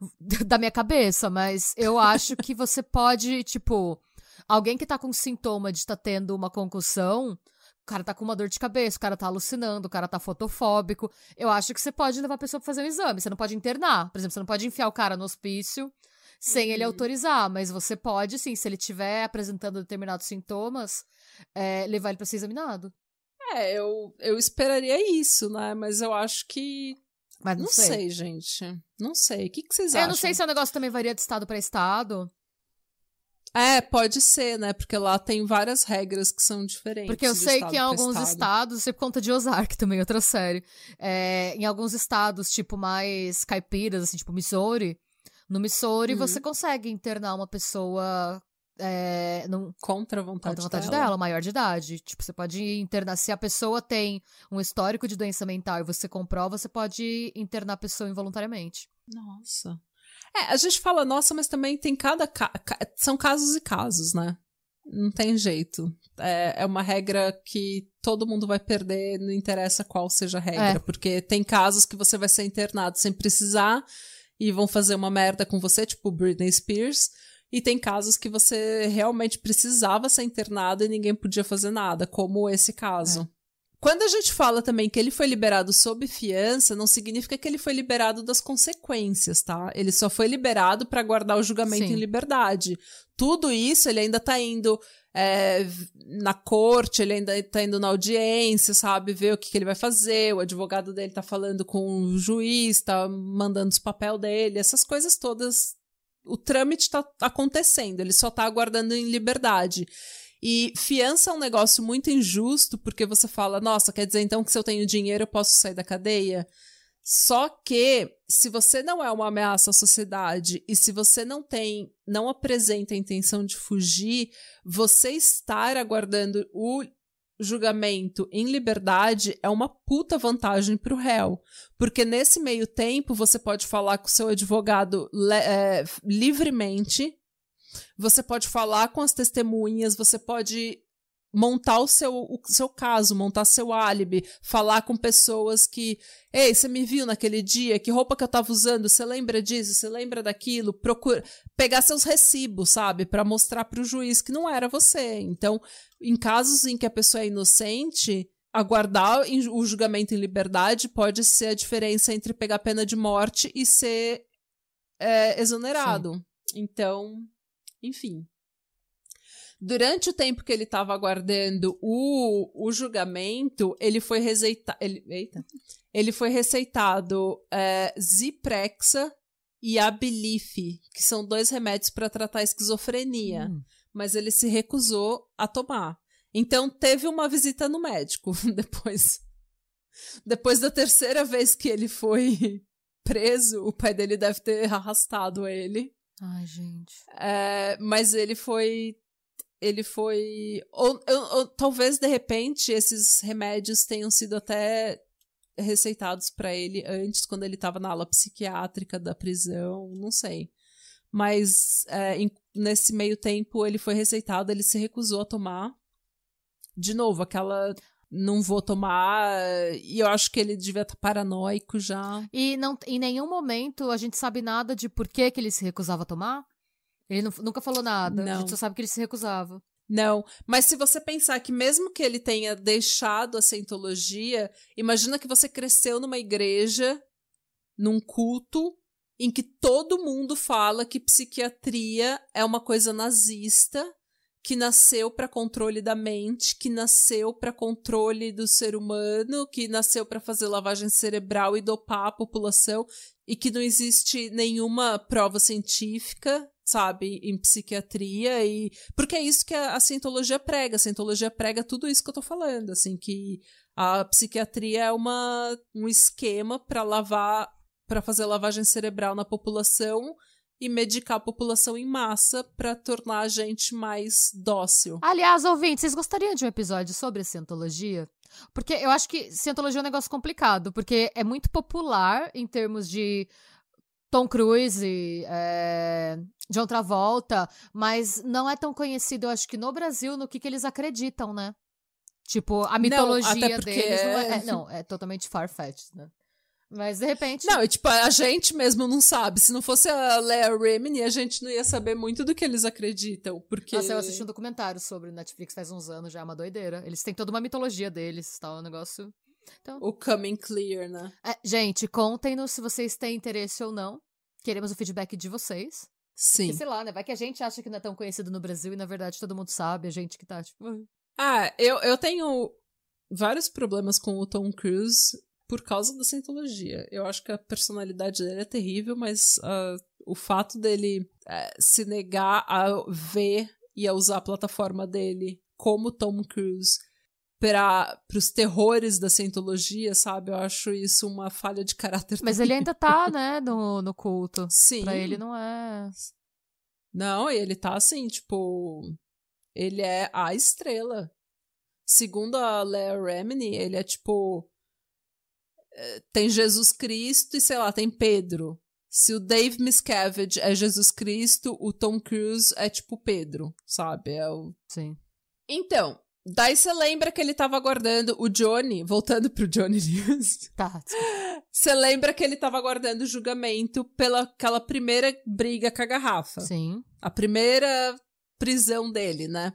da minha cabeça, mas eu acho que você pode, tipo, alguém que tá com sintoma de estar tá tendo uma concussão, o cara tá com uma dor de cabeça, o cara tá alucinando, o cara tá fotofóbico. Eu acho que você pode levar a pessoa pra fazer um exame. Você não pode internar. Por exemplo, você não pode enfiar o cara no hospício sem uhum. ele autorizar, mas você pode, sim, se ele estiver apresentando determinados sintomas, é, levar ele para ser examinado. É, eu, eu esperaria isso, né? Mas eu acho que mas não, não sei. sei. gente. Não sei. O que, que vocês eu acham? Eu não sei se o negócio também varia de estado para estado. É, pode ser, né? Porque lá tem várias regras que são diferentes. Porque eu sei que em alguns estado. estados, por conta de Ozark também, outra série. É, em alguns estados, tipo, mais caipiras, assim, tipo Missouri. No Missouri, uhum. você consegue internar uma pessoa é, não, contra a vontade, contra a vontade dela. dela. maior de idade. Tipo, você pode internar. Se a pessoa tem um histórico de doença mental e você comprova, você pode internar a pessoa involuntariamente. Nossa. É, a gente fala nossa, mas também tem cada. Ca... São casos e casos, né? Não tem jeito. É, é uma regra que todo mundo vai perder, não interessa qual seja a regra. É. Porque tem casos que você vai ser internado sem precisar e vão fazer uma merda com você, tipo Britney Spears. E tem casos que você realmente precisava ser internado e ninguém podia fazer nada, como esse caso. É. Quando a gente fala também que ele foi liberado sob fiança, não significa que ele foi liberado das consequências, tá? Ele só foi liberado para guardar o julgamento Sim. em liberdade. Tudo isso ele ainda tá indo é, na corte, ele ainda tá indo na audiência, sabe? Ver o que, que, ele vai fazer. O advogado dele tá falando com o juiz, tá mandando os papel dele, essas coisas todas o trâmite está acontecendo, ele só está aguardando em liberdade. E fiança é um negócio muito injusto, porque você fala, nossa, quer dizer então que se eu tenho dinheiro eu posso sair da cadeia? Só que se você não é uma ameaça à sociedade e se você não tem, não apresenta a intenção de fugir, você estar aguardando o julgamento em liberdade é uma puta vantagem para o réu. Porque nesse meio tempo você pode falar com o seu advogado é, livremente, você pode falar com as testemunhas, você pode montar o seu, o seu caso, montar seu álibi, falar com pessoas que, ei, você me viu naquele dia, que roupa que eu tava usando, você lembra disso, você lembra daquilo, procura pegar seus recibos, sabe, para mostrar para o juiz que não era você. Então, em casos em que a pessoa é inocente, aguardar o julgamento em liberdade pode ser a diferença entre pegar pena de morte e ser é, exonerado. Sim. Então, enfim. Durante o tempo que ele estava aguardando o, o julgamento, ele foi receitado. Ele, eita. Ele foi receitado é, Ziprexa e Abilif, que são dois remédios para tratar a esquizofrenia. Hum. Mas ele se recusou a tomar. Então teve uma visita no médico depois. Depois da terceira vez que ele foi preso, o pai dele deve ter arrastado ele. Ai, gente. É, mas ele foi ele foi. Ou, ou, ou, talvez, de repente, esses remédios tenham sido até receitados para ele antes, quando ele estava na ala psiquiátrica da prisão, não sei. Mas é, em, nesse meio tempo ele foi receitado, ele se recusou a tomar. De novo, aquela não vou tomar. E eu acho que ele devia estar tá paranoico já. E não, em nenhum momento a gente sabe nada de por que, que ele se recusava a tomar? Ele não, nunca falou nada. Não. A gente só sabe que ele se recusava. Não, mas se você pensar que mesmo que ele tenha deixado a cientologia, imagina que você cresceu numa igreja, num culto, em que todo mundo fala que psiquiatria é uma coisa nazista, que nasceu para controle da mente, que nasceu para controle do ser humano, que nasceu para fazer lavagem cerebral e dopar a população, e que não existe nenhuma prova científica sabe, em psiquiatria e porque é isso que a, a cientologia prega, a cientologia prega tudo isso que eu tô falando, assim, que a psiquiatria é uma um esquema para lavar para fazer lavagem cerebral na população e medicar a população em massa para tornar a gente mais dócil. Aliás, ouvintes, vocês gostariam de um episódio sobre a cientologia? Porque eu acho que cientologia é um negócio complicado, porque é muito popular em termos de Tom Cruise, é, John Travolta, mas não é tão conhecido, eu acho que no Brasil, no que, que eles acreditam, né? Tipo, a mitologia não, deles não é, é, não, é totalmente far-fetched, né? Mas de repente. Não, tipo, a gente mesmo não sabe. Se não fosse a Leia Remini, a gente não ia saber muito do que eles acreditam. Porque. Nossa, eu assisti um documentário sobre Netflix faz uns anos já, é uma doideira. Eles têm toda uma mitologia deles, tá? Um negócio. Então... O Coming Clear, né? É, gente, contem-nos se vocês têm interesse ou não. Queremos o feedback de vocês. Sim. Porque, sei lá, né? Vai que a gente acha que não é tão conhecido no Brasil e na verdade todo mundo sabe, a gente que tá, tipo. Ah, eu, eu tenho vários problemas com o Tom Cruise por causa da Scientologia. Eu acho que a personalidade dele é terrível, mas uh, o fato dele uh, se negar a ver e a usar a plataforma dele como Tom Cruise para os terrores da cientologia, sabe? Eu acho isso uma falha de caráter. Mas ele ainda tá, né, no, no culto. Sim. Pra ele não é. Não, ele tá assim, tipo. Ele é a estrela. Segundo a Leah Remini, ele é tipo. Eh, tem Jesus Cristo e sei lá, tem Pedro. Se o Dave Miscavige é Jesus Cristo, o Tom Cruise é tipo Pedro, sabe? É o... Sim. Então, Daí você lembra que ele tava aguardando o Johnny, voltando pro Johnny News. Tá. Você lembra que ele tava aguardando o julgamento pela aquela primeira briga com a garrafa. Sim. A primeira prisão dele, né?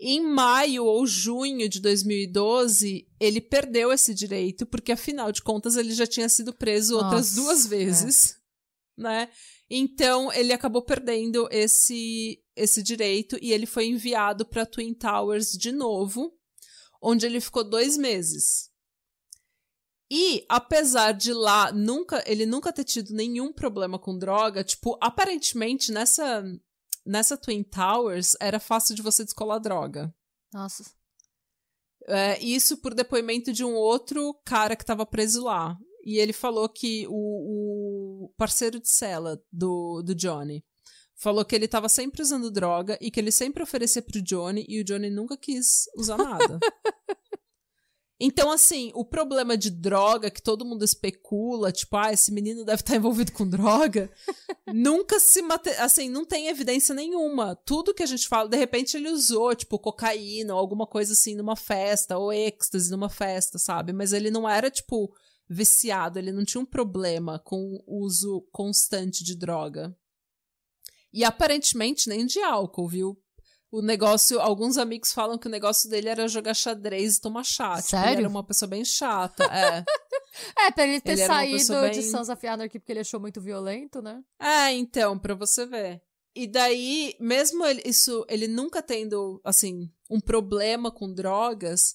Em maio ou junho de 2012, ele perdeu esse direito, porque afinal de contas ele já tinha sido preso Nossa, outras duas vezes, é. né? Então ele acabou perdendo esse esse direito e ele foi enviado para Twin Towers de novo, onde ele ficou dois meses. E apesar de lá nunca ele nunca ter tido nenhum problema com droga, tipo aparentemente nessa nessa Twin Towers era fácil de você descolar droga. Nossa. É, isso por depoimento de um outro cara que estava preso lá. E ele falou que o, o parceiro de cela do, do Johnny falou que ele estava sempre usando droga e que ele sempre oferecia pro Johnny e o Johnny nunca quis usar nada. Então, assim, o problema de droga que todo mundo especula, tipo, ah, esse menino deve estar envolvido com droga, nunca se mate... assim, não tem evidência nenhuma. Tudo que a gente fala, de repente ele usou, tipo, cocaína ou alguma coisa assim numa festa, ou êxtase numa festa, sabe? Mas ele não era, tipo, viciado, ele não tinha um problema com o uso constante de droga. E aparentemente nem de álcool, viu? o negócio, alguns amigos falam que o negócio dele era jogar xadrez e tomar chá. Tipo, Sério? ele era uma pessoa bem chata. É. É, pra ele ter Ele saído pessoa de bem- Sons of Anarchy porque ele achou muito violento, né? é, então, pra você ver. E daí, mesmo ele, isso, ele nunca tendo, assim, um problema com drogas,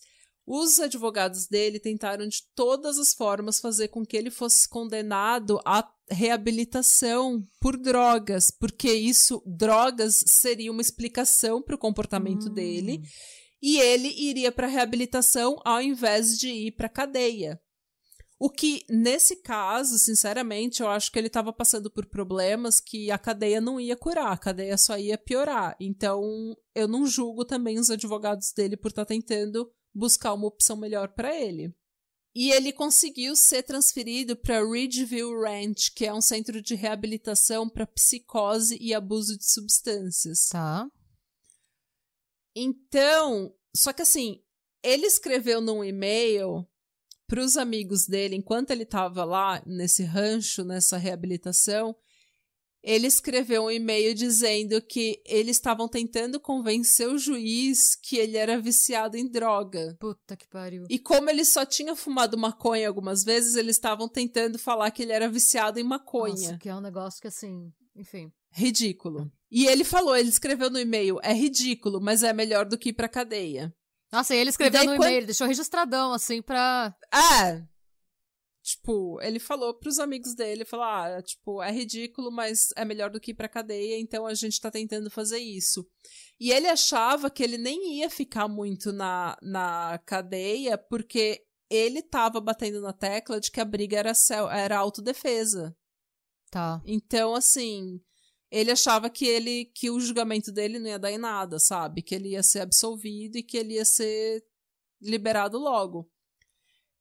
os advogados dele tentaram de todas as formas fazer com que ele fosse condenado à reabilitação por drogas, porque isso, drogas, seria uma explicação para o comportamento Hum. dele, e ele iria para reabilitação ao invés de ir para cadeia. O que, nesse caso, sinceramente, eu acho que ele estava passando por problemas que a cadeia não ia curar, a cadeia só ia piorar. Então, eu não julgo também os advogados dele por estar tentando buscar uma opção melhor para ele. E ele conseguiu ser transferido para Ridgeville Ranch, que é um centro de reabilitação para psicose e abuso de substâncias. Tá. Então, só que assim, ele escreveu num e-mail para os amigos dele, enquanto ele estava lá nesse rancho, nessa reabilitação, ele escreveu um e-mail dizendo que eles estavam tentando convencer o juiz que ele era viciado em droga. Puta que pariu. E como ele só tinha fumado maconha algumas vezes, eles estavam tentando falar que ele era viciado em maconha. Nossa, que é um negócio que assim, enfim. Ridículo. E ele falou, ele escreveu no e-mail, é ridículo, mas é melhor do que ir pra cadeia. Nossa, e ele escreveu daí no quando- e-mail, ele deixou registradão, assim, pra. É. Tipo, ele falou pros amigos dele, falou, ah, tipo, é ridículo, mas é melhor do que ir pra cadeia, então a gente tá tentando fazer isso. E ele achava que ele nem ia ficar muito na, na cadeia, porque ele tava batendo na tecla de que a briga era, era autodefesa. Tá. Então, assim, ele achava que ele que o julgamento dele não ia dar em nada, sabe? Que ele ia ser absolvido e que ele ia ser liberado logo.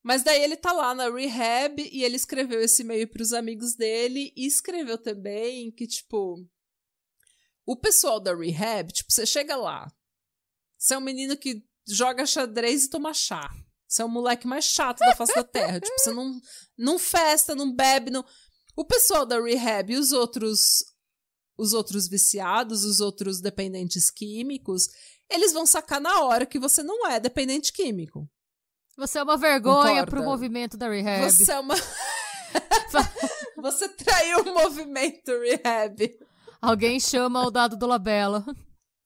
Mas daí ele tá lá na rehab e ele escreveu esse e-mail pros amigos dele e escreveu também que, tipo, o pessoal da rehab, tipo, você chega lá, você é um menino que joga xadrez e toma chá. Você é o moleque mais chato da face da terra. Tipo, você não, não festa, não bebe, não. O pessoal da rehab e os outros os outros viciados, os outros dependentes químicos, eles vão sacar na hora que você não é dependente químico. Você é uma vergonha Concorda? pro movimento da Rehab. Você é uma Você traiu o movimento rehab. Alguém chama o dado do Labela.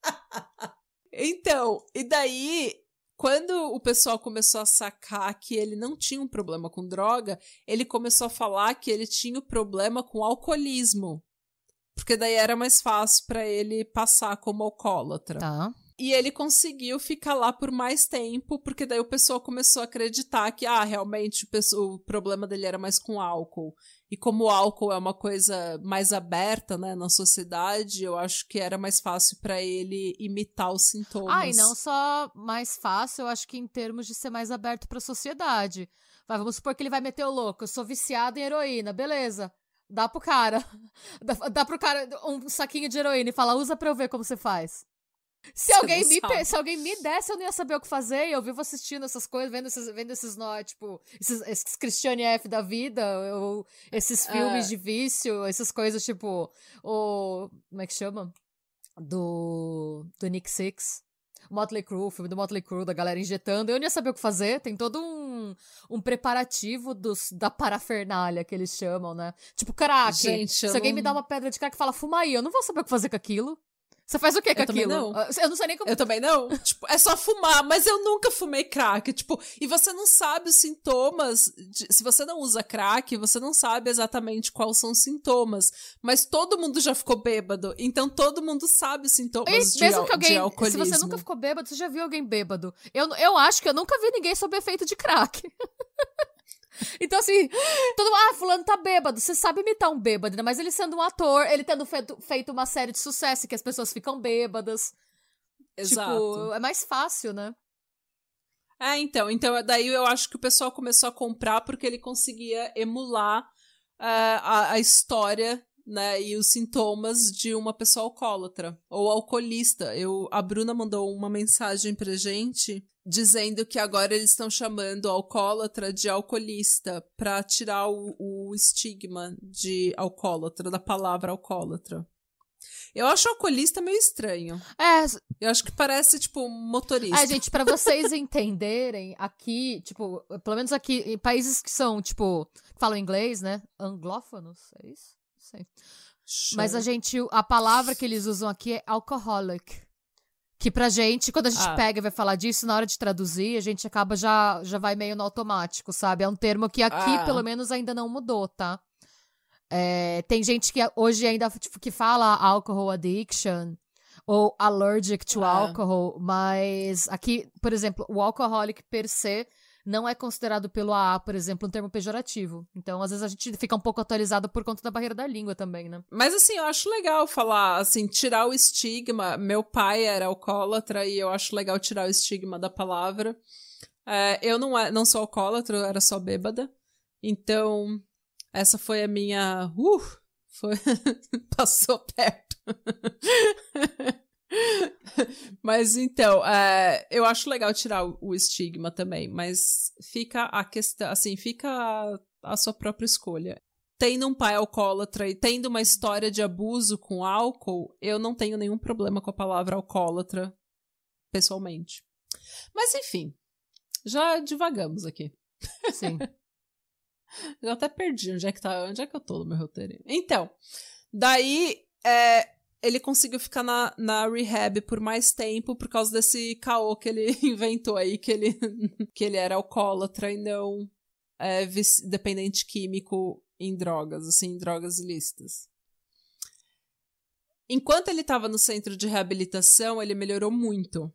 Então, e daí, quando o pessoal começou a sacar que ele não tinha um problema com droga, ele começou a falar que ele tinha o problema com alcoolismo. Porque daí era mais fácil pra ele passar como alcoólatra. Tá. E ele conseguiu ficar lá por mais tempo, porque daí o pessoal começou a acreditar que, ah, realmente o, o problema dele era mais com álcool. E como o álcool é uma coisa mais aberta, né, na sociedade, eu acho que era mais fácil pra ele imitar os sintomas. Ah, e não só mais fácil, eu acho que em termos de ser mais aberto pra sociedade. Vai, vamos supor que ele vai meter o louco. Eu sou viciado em heroína, beleza. Dá pro cara. Dá, dá pro cara um saquinho de heroína e fala, usa pra eu ver como você faz. Se Você alguém, me, sabe. se alguém me desse, eu não ia saber o que fazer. E eu vivo assistindo essas coisas, vendo esses, vendo esses nó, tipo, esses, esses Christiane F da vida, ou esses filmes É. de vício, essas coisas, tipo, o. Como é que chama? Do. Do Nick Six. Motley Crue, o filme do Motley Crue, da galera injetando. Eu não ia saber o que fazer. Tem todo um, um preparativo dos, da parafernália que eles chamam, né? Tipo, crack. Gente, Se alguém não- me dá uma pedra de crack e fala, fuma aí, eu não vou saber o que fazer com aquilo. Você faz o que com Eu também aquilo? não. Ah, Eu não sei nem como. Eu também não. tipo, é só fumar, mas eu nunca fumei crack. Tipo, e você não sabe os sintomas. de- se você não usa crack, você não sabe exatamente quais são os sintomas. Mas todo mundo já ficou bêbado. Então todo mundo sabe os sintomas E de, mesmo que alguém. Se você nunca ficou bêbado, você já viu alguém bêbado. Eu, eu acho que eu nunca vi ninguém sob efeito de crack. Então, assim, todo mundo, ah, fulano tá bêbado. Você sabe imitar um bêbado, né? Mas ele sendo um ator, ele tendo feito, feito uma série de sucesso que as pessoas ficam bêbadas. Exato. Tipo, é mais fácil, né? É, então, então daí eu acho que o pessoal começou a comprar porque ele conseguia emular uh, a, a história né, e os sintomas de uma pessoa alcoólatra ou alcoolista. Eu, a Bruna mandou uma mensagem pra gente dizendo que agora eles estão chamando alcoólatra de alcoolista para tirar o, o estigma de alcoólatra, da palavra alcoólatra. Eu acho alcoolista meio estranho. É. Eu acho que parece, tipo, motorista. É, gente, para vocês entenderem, aqui, tipo, pelo menos aqui, em países que são, tipo, falam inglês, né? Anglófonos, é isso? Sei. Mas a gente, a palavra que eles usam aqui é alcoholic. Que pra gente, quando a gente ah. pega e vai falar disso, na hora de traduzir, a gente acaba já, já vai meio no automático, sabe? É um termo que aqui, ah. pelo menos, ainda não mudou, tá? É, tem gente que hoje ainda tipo, que fala alcohol addiction ou allergic to ah. alcohol, mas aqui, por exemplo, o alcoholic per se não é considerado pelo AA, por exemplo, um termo pejorativo. Então, às vezes a gente fica um pouco atualizado por conta da barreira da língua também, né? Mas assim, eu acho legal falar, assim, tirar o estigma. Meu pai era alcoólatra e eu acho legal tirar o estigma da palavra. É, eu não, é, não sou alcoólatra, eu era só bêbada. Então, essa foi a minha. Uh, foi... Passou perto. mas então, é, eu acho legal tirar o, o, estigma também, mas fica a questão, assim, fica a, a sua própria escolha. Tendo um pai alcoólatra e tendo uma história de abuso com álcool, eu não tenho nenhum problema com a palavra alcoólatra, pessoalmente. Mas enfim, já divagamos aqui. Sim. já até perdi onde é que tá, onde é que eu tô no meu roteiro. Então, daí é, ele conseguiu ficar na, na rehab por mais tempo por causa desse caô que ele inventou aí, que ele, que ele era alcoólatra e não é, dependente químico em drogas, assim, em drogas ilícitas. Enquanto ele estava no centro de reabilitação, ele melhorou muito.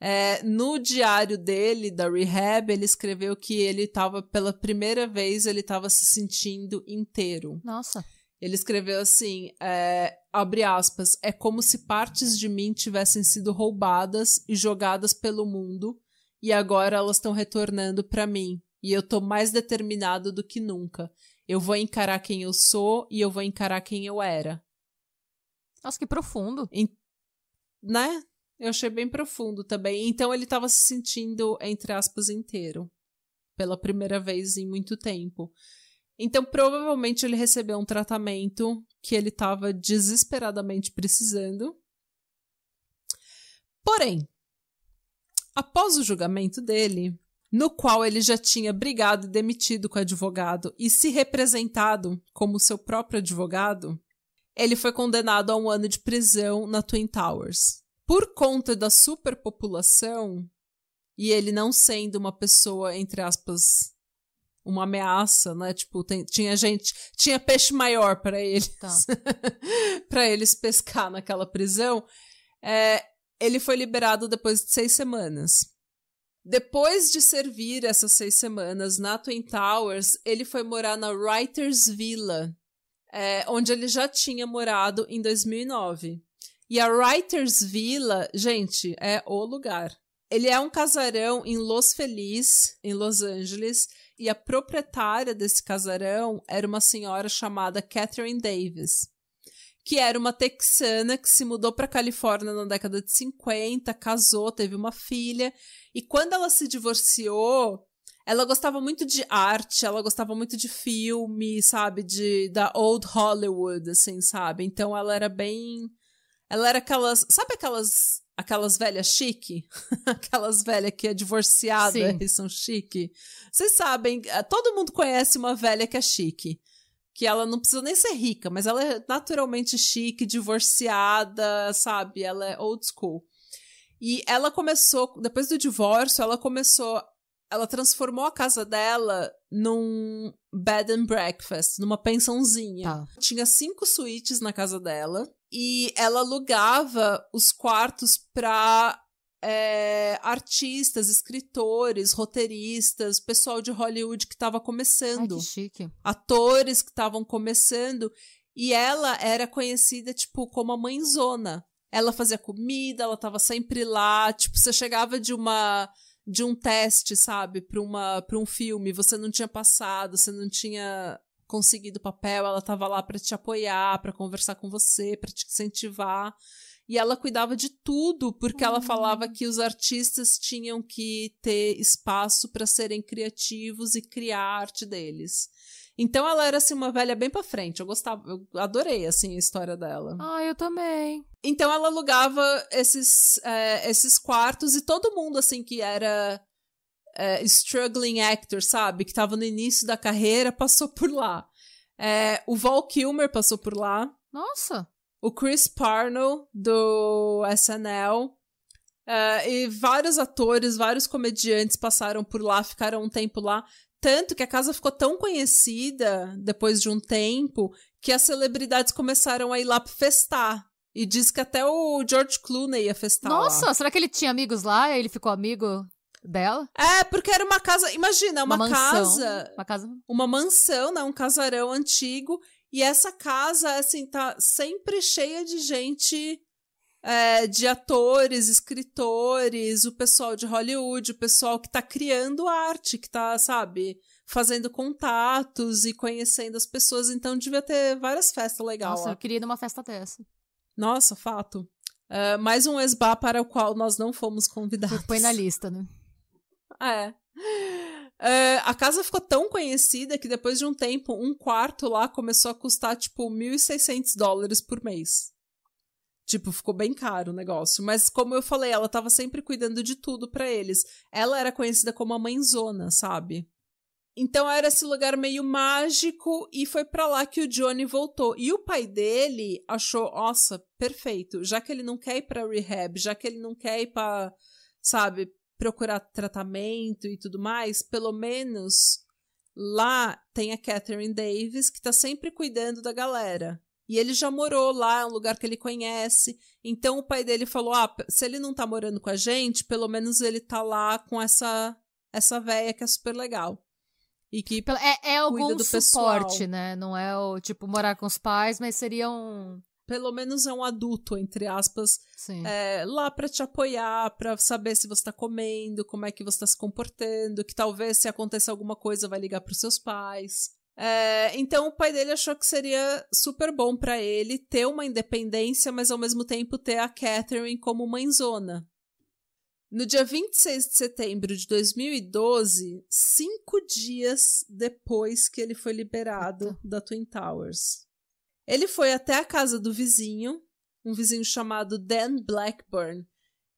É, no diário dele, da rehab, ele escreveu que ele estava, pela primeira vez, ele estava se sentindo inteiro. Nossa. Ele escreveu assim, é, abre aspas, é como se partes de mim tivessem sido roubadas e jogadas pelo mundo e agora elas estão retornando para mim e eu tô mais determinado do que nunca. Eu vou encarar quem eu sou e eu vou encarar quem eu era. Nossa, que profundo. Em, né? Eu achei bem profundo também. Então ele estava se sentindo, entre aspas, inteiro. Pela primeira vez em muito tempo. Então, provavelmente ele recebeu um tratamento que ele estava desesperadamente precisando. Porém, após o julgamento dele, no qual ele já tinha brigado e demitido com o advogado e se representado como seu próprio advogado, ele foi condenado a um ano de prisão na Twin Towers. Por conta da superpopulação e ele não sendo uma pessoa, entre aspas, uma ameaça, né? Tipo, tem, tinha gente, tinha peixe maior para eles, tá. para eles pescar naquela prisão. É, ele foi liberado depois de seis semanas. Depois de servir essas seis semanas na Twin Towers, ele foi morar na Writers Villa, é, onde ele já tinha morado em 2009. E a Writers Villa, gente, é o lugar. Ele é um casarão em Los Feliz, em Los Angeles, e a proprietária desse casarão era uma senhora chamada Catherine Davis, que era uma texana que se mudou para Califórnia na década de 50, casou, teve uma filha, e quando ela se divorciou, ela gostava muito de arte, ela gostava muito de filme, sabe, de da old Hollywood, assim, sabe? Então ela era bem ela era aquelas, sabe aquelas aquelas velhas chique? aquelas velhas que é divorciada Sim. e são chique. Vocês sabem, eh, todo mundo conhece uma velha que é chique. Que ela não precisa nem ser rica, mas ela é naturalmente chique, divorciada, sabe? Ela é old school. E ela começou, depois do divórcio, ela começou. Ela transformou a casa dela num bed and breakfast, numa pensãozinha. Tá. Tinha cinco suítes na casa dela e ela alugava os quartos para é, artistas, escritores, roteiristas, pessoal de Hollywood que estava começando. Ai, que chique. Atores que estavam começando. E ela era conhecida, tipo, como a mãezona. Ela fazia comida, ela tava sempre lá. Tipo, você chegava de uma de um teste, sabe, para uma para um filme, você não tinha passado, você não tinha conseguido papel, ela tava lá para te apoiar, para conversar com você, para te incentivar. E ela cuidava de tudo, porque uhum. ela falava que os artistas tinham que ter espaço para serem criativos e criar a arte deles. Então ela era assim uma velha bem para frente. Eu gostava, eu adorei assim a história dela. Ah, eu também. Então ela alugava esses é, esses quartos e todo mundo assim que era é, struggling actor, sabe, que tava no início da carreira, passou por lá. É, o Val Kilmer passou por lá. Nossa. O Chris Parnell do SNL. Uh, e vários atores, vários comediantes passaram por lá, ficaram um tempo lá. Tanto que a casa ficou tão conhecida depois de um tempo que as celebridades começaram a ir lá festar. E diz que até o George Clooney ia festar. Nossa, lá. será que ele tinha amigos lá e ele ficou amigo dela? É, porque era uma casa. Imagina, uma, uma casa. Uma casa. Uma mansão, né? Um casarão antigo. E essa casa, assim, tá sempre cheia de gente é, de atores, escritores, o pessoal de Hollywood, o pessoal que tá criando arte, que tá, sabe, fazendo contatos e conhecendo as pessoas. Então devia ter várias festas legais. Nossa, eu queria ir numa festa dessa. Nossa, fato. Uh, mais um esba para o qual nós não fomos convidados. Põe na lista, né? É. Uh, a casa ficou tão conhecida que depois de um tempo, um quarto lá começou a custar tipo 1.600 dólares por mês. Tipo, ficou bem caro o negócio. Mas, como eu falei, ela tava sempre cuidando de tudo para eles. Ela era conhecida como a mãezona, sabe? Então era esse lugar meio mágico e foi para lá que o Johnny voltou. E o pai dele achou, nossa, perfeito. Já que ele não quer ir pra rehab, já que ele não quer ir pra, sabe, procurar tratamento e tudo mais, pelo menos lá tem a Catherine Davis que tá sempre cuidando da galera. E ele já morou lá, é um lugar que ele conhece. Então o pai dele falou: "Ah, se ele não tá morando com a gente, pelo menos ele tá lá com essa essa véia que é super legal." E que é, é algum do suporte, pessoal. né? Não é o tipo morar com os pais, mas seria um pelo menos é um adulto, entre aspas, é, lá para te apoiar, para saber se você tá comendo, como é que você tá se comportando, que talvez se aconteça alguma coisa vai ligar para os seus pais. É, então o pai dele achou que seria super bom para ele ter uma independência, mas ao mesmo tempo ter a Catherine como mãezona. No dia 26 de setembro de 2012, cinco dias depois que ele foi liberado da Twin Towers, ele foi até a casa do vizinho, um vizinho chamado Dan Blackburn,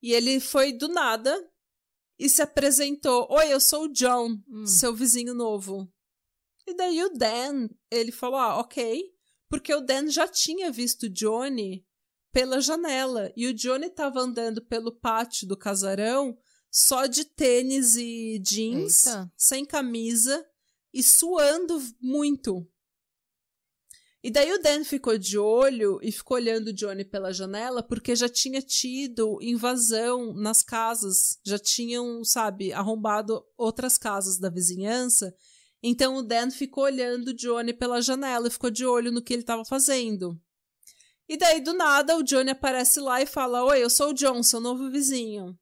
e ele foi do nada e se apresentou: Oi, eu sou o John, hum. seu vizinho novo. E daí o Dan, ele falou: ah, ok. Porque o Dan já tinha visto Johnny pela janela. E o Johnny estava andando pelo pátio do casarão só de tênis e jeans, Eita. sem camisa e suando muito. E daí o Dan ficou de olho e ficou olhando o Johnny pela janela porque já tinha tido invasão nas casas, já tinham, sabe, arrombado outras casas da vizinhança então o Dan ficou olhando o Johnny pela janela e ficou de olho no que ele estava fazendo. E daí, do nada, o Johnny aparece lá e fala: Oi, eu sou o John, seu novo vizinho.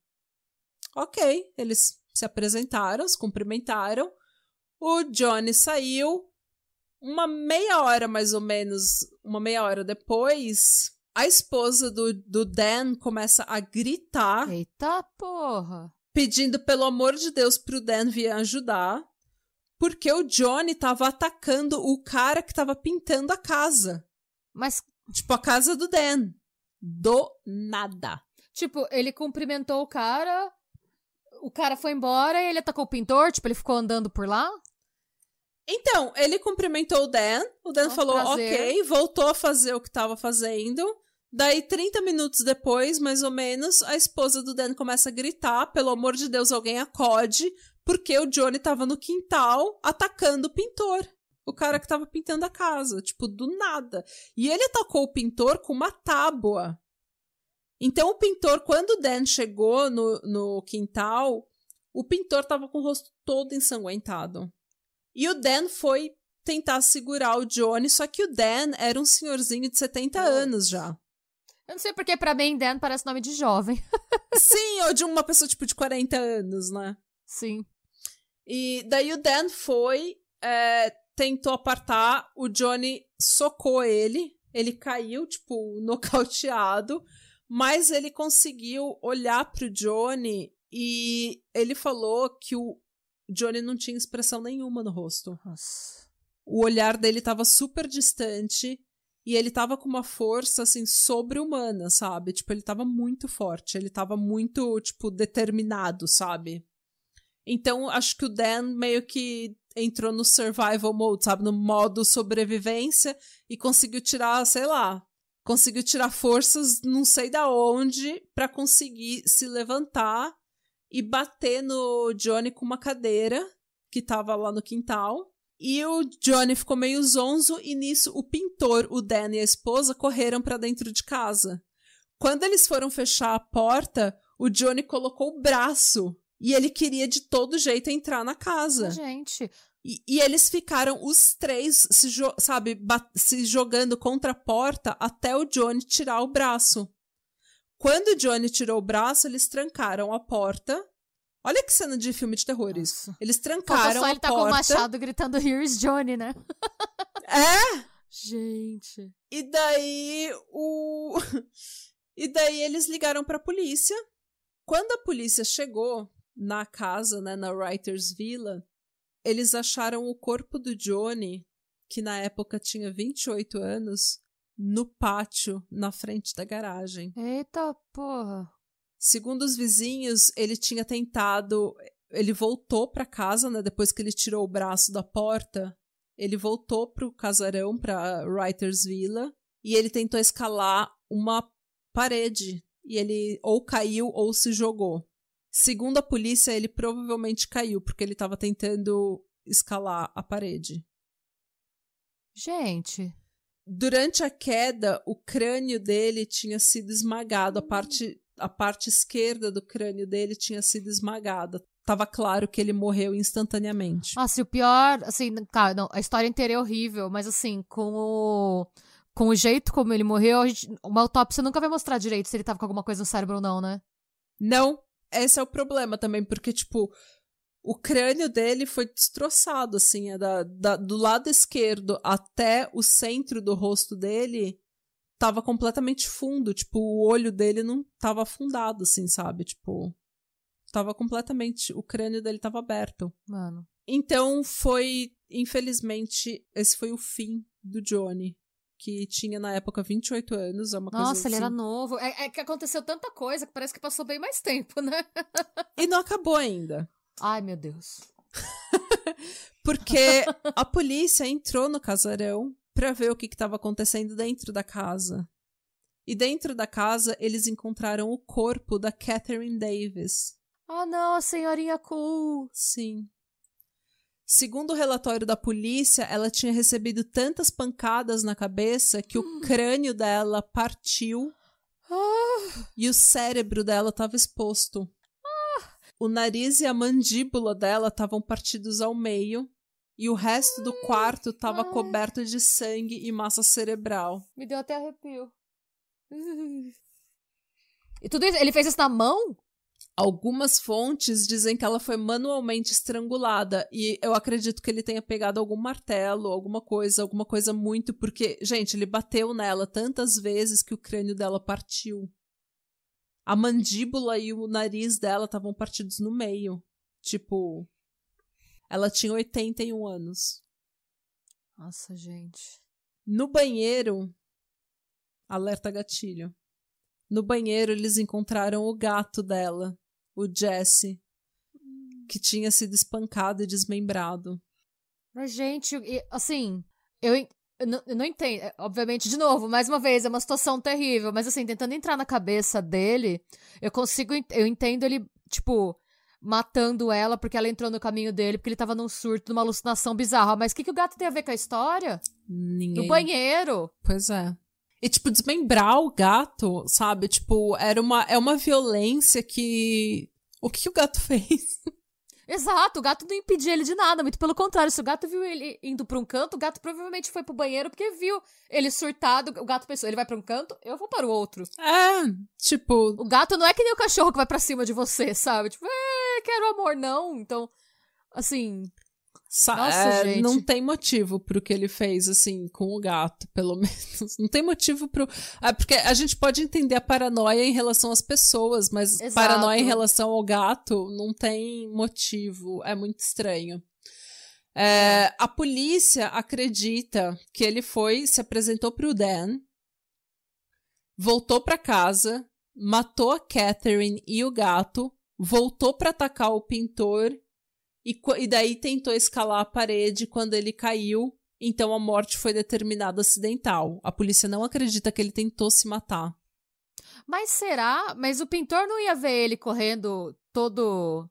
Ok, eles se apresentaram, se cumprimentaram. O Johnny saiu. Uma meia hora, mais ou menos, uma meia hora depois, a esposa do, do Dan começa a gritar. Eita porra! Pedindo pelo amor de Deus pro Dan vir ajudar porque o Johnny tava atacando o cara que tava pintando a casa. Mas. Tipo, a casa do Dan. Do nada. Tipo, ele cumprimentou o cara, o cara foi embora e ele atacou o pintor, tipo, ele ficou andando por lá? Então, ele cumprimentou o Dan, o Dan oh, falou prazer. ok, voltou a fazer o que tava fazendo. Daí, 30 minutos depois, mais ou menos, a esposa do Dan começa a gritar: pelo amor de Deus, alguém acode, porque o Johnny tava no quintal atacando o pintor. O cara que tava pintando a casa, tipo, do nada. E ele atacou o pintor com uma tábua. Então o pintor, quando o Dan chegou no, no quintal, o pintor tava com o rosto todo ensanguentado. E o Dan foi tentar segurar o Johnny, só que o Dan era um senhorzinho de 70 anos já. Eu não sei porque pra mim Dan parece nome de jovem. Sim, ou de uma pessoa tipo de 40 anos, né? Sim. E daí o Dan foi, é, tentou apartar, o Johnny socou ele, ele caiu, tipo, nocauteado, mas ele conseguiu olhar pro Johnny e ele falou que o Johnny não tinha expressão nenhuma no rosto. Nossa. O olhar dele tava super distante e ele tava com uma força, assim, sobre-humana, sabe? Tipo, ele tava muito forte, ele tava muito, tipo, determinado, sabe? Então, acho que o Dan meio que entrou no survival mode, sabe? No modo sobrevivência e conseguiu tirar, sei lá, conseguiu tirar forças não sei da onde para conseguir se levantar e bater no Johnny com uma cadeira que tava lá no quintal. E o Johnny ficou meio zonzo e nisso o pintor, o Dan e a esposa correram para dentro de casa. Quando eles foram fechar a porta, o Johnny colocou o braço e ele queria de todo jeito entrar na casa. Gente. E, e eles ficaram os três, se sabe, se jogando contra a porta até o Johnny tirar o braço. Quando o Johnny tirou o braço, eles trancaram a porta. Olha que cena de filme de terror isso. Nossa. Eles trancaram só a ele tá porta. com o machado gritando Here's Johnny, né? É! Gente. E daí o E daí eles ligaram para a polícia. Quando a polícia chegou na casa, né, na Writers Villa, eles acharam o corpo do Johnny, que na época tinha 28 anos, no pátio, na frente da garagem. Eita porra. Segundo os vizinhos, ele tinha tentado. Ele voltou para casa, né? Depois que ele tirou o braço da porta, ele voltou pro casarão, pra Writers Villa, e ele tentou escalar uma parede. E ele ou caiu ou se jogou. Segundo a polícia, ele provavelmente caiu porque ele estava tentando escalar a parede. Gente. Durante a queda, o crânio dele tinha sido esmagado, a parte, a parte esquerda do crânio dele tinha sido esmagada. Tava claro que ele morreu instantaneamente. Nossa, e o pior, assim, cara, não, a história inteira é horrível, mas assim, com o com o jeito como ele morreu, gente, uma autópsia nunca vai mostrar direito se ele tava com alguma coisa no cérebro ou não, né? Não, esse é o problema também, porque, tipo, o crânio dele foi destroçado, assim, é da, da, do lado esquerdo até o centro do rosto dele tava completamente fundo, tipo, o olho dele não tava afundado, assim, sabe? Tipo, tava completamente, o crânio dele tava aberto. Mano. Então foi, infelizmente, esse foi o fim do Johnny que tinha na época 28 anos. É uma Nossa, coisa ele assim. era novo. É, é, que aconteceu tanta coisa que parece que passou bem mais tempo, né? E não acabou ainda. Ai, meu Deus. Porque a polícia entrou no casarão para ver o que estava acontecendo dentro da casa. E dentro da casa eles encontraram o corpo da Catherine Davis. Ah, não, a senhorinha cool. Sim. Segundo o relatório da polícia, ela tinha recebido tantas pancadas na cabeça que o crânio dela partiu Ah, e o cérebro dela estava exposto. O nariz e a mandíbula dela estavam partidos ao meio e o resto do quarto estava coberto de sangue e massa cerebral. me deu até arrepio. E tudo isso, ele fez isso na mão? Algumas fontes dizem que ela foi manualmente estrangulada e eu acredito que ele tenha pegado algum martelo, alguma coisa, alguma coisa muito porque, gente, ele bateu nela tantas vezes que o crânio dela partiu. A mandíbula e o nariz dela estavam partidos no meio. Tipo, ela tinha 81 anos. Nossa, gente. No banheiro, alerta gatilho. No banheiro eles encontraram o gato dela, o Jesse, que tinha sido espancado e desmembrado. Mas, gente, assim, eu, eu, não, eu não entendo. É, Obviamente, de novo, mais uma vez, é uma situação terrível. Mas, assim, tentando entrar na cabeça dele, eu consigo. Eu entendo ele, tipo, matando ela porque ela entrou no caminho dele, porque ele tava num surto, numa alucinação bizarra. Mas o que, que o gato tem a ver com a história? Ninguém. No banheiro. Pois é. E, tipo, desmembrar o gato, sabe? Tipo, era uma, é uma violência que. O que, que o gato fez? Exato, o gato não impedia ele de nada, muito pelo contrário. Se o gato viu ele indo pra um canto, o gato provavelmente foi pro banheiro porque viu ele surtado. O gato pensou, ele vai pra um canto, eu vou para o outro. É, tipo. O gato não é que nem o cachorro que vai pra cima de você, sabe? Tipo, é, quero amor, não. Então, assim. Nossa, é, gente. Não tem motivo pro que ele fez, assim, com o gato, pelo menos. Não tem motivo pro. Ah, porque a gente pode entender a paranoia em relação às pessoas, mas Exato. paranoia em relação ao gato não tem motivo. É muito estranho. É, a polícia acredita que ele foi, se apresentou pro Dan, voltou para casa, matou a Catherine e o gato, voltou para atacar o pintor e, e daí tentou escalar a parede quando ele caiu. Então a morte foi determinada acidental. A polícia não acredita que ele tentou se matar. Mas será? Mas o pintor não ia ver ele correndo todo.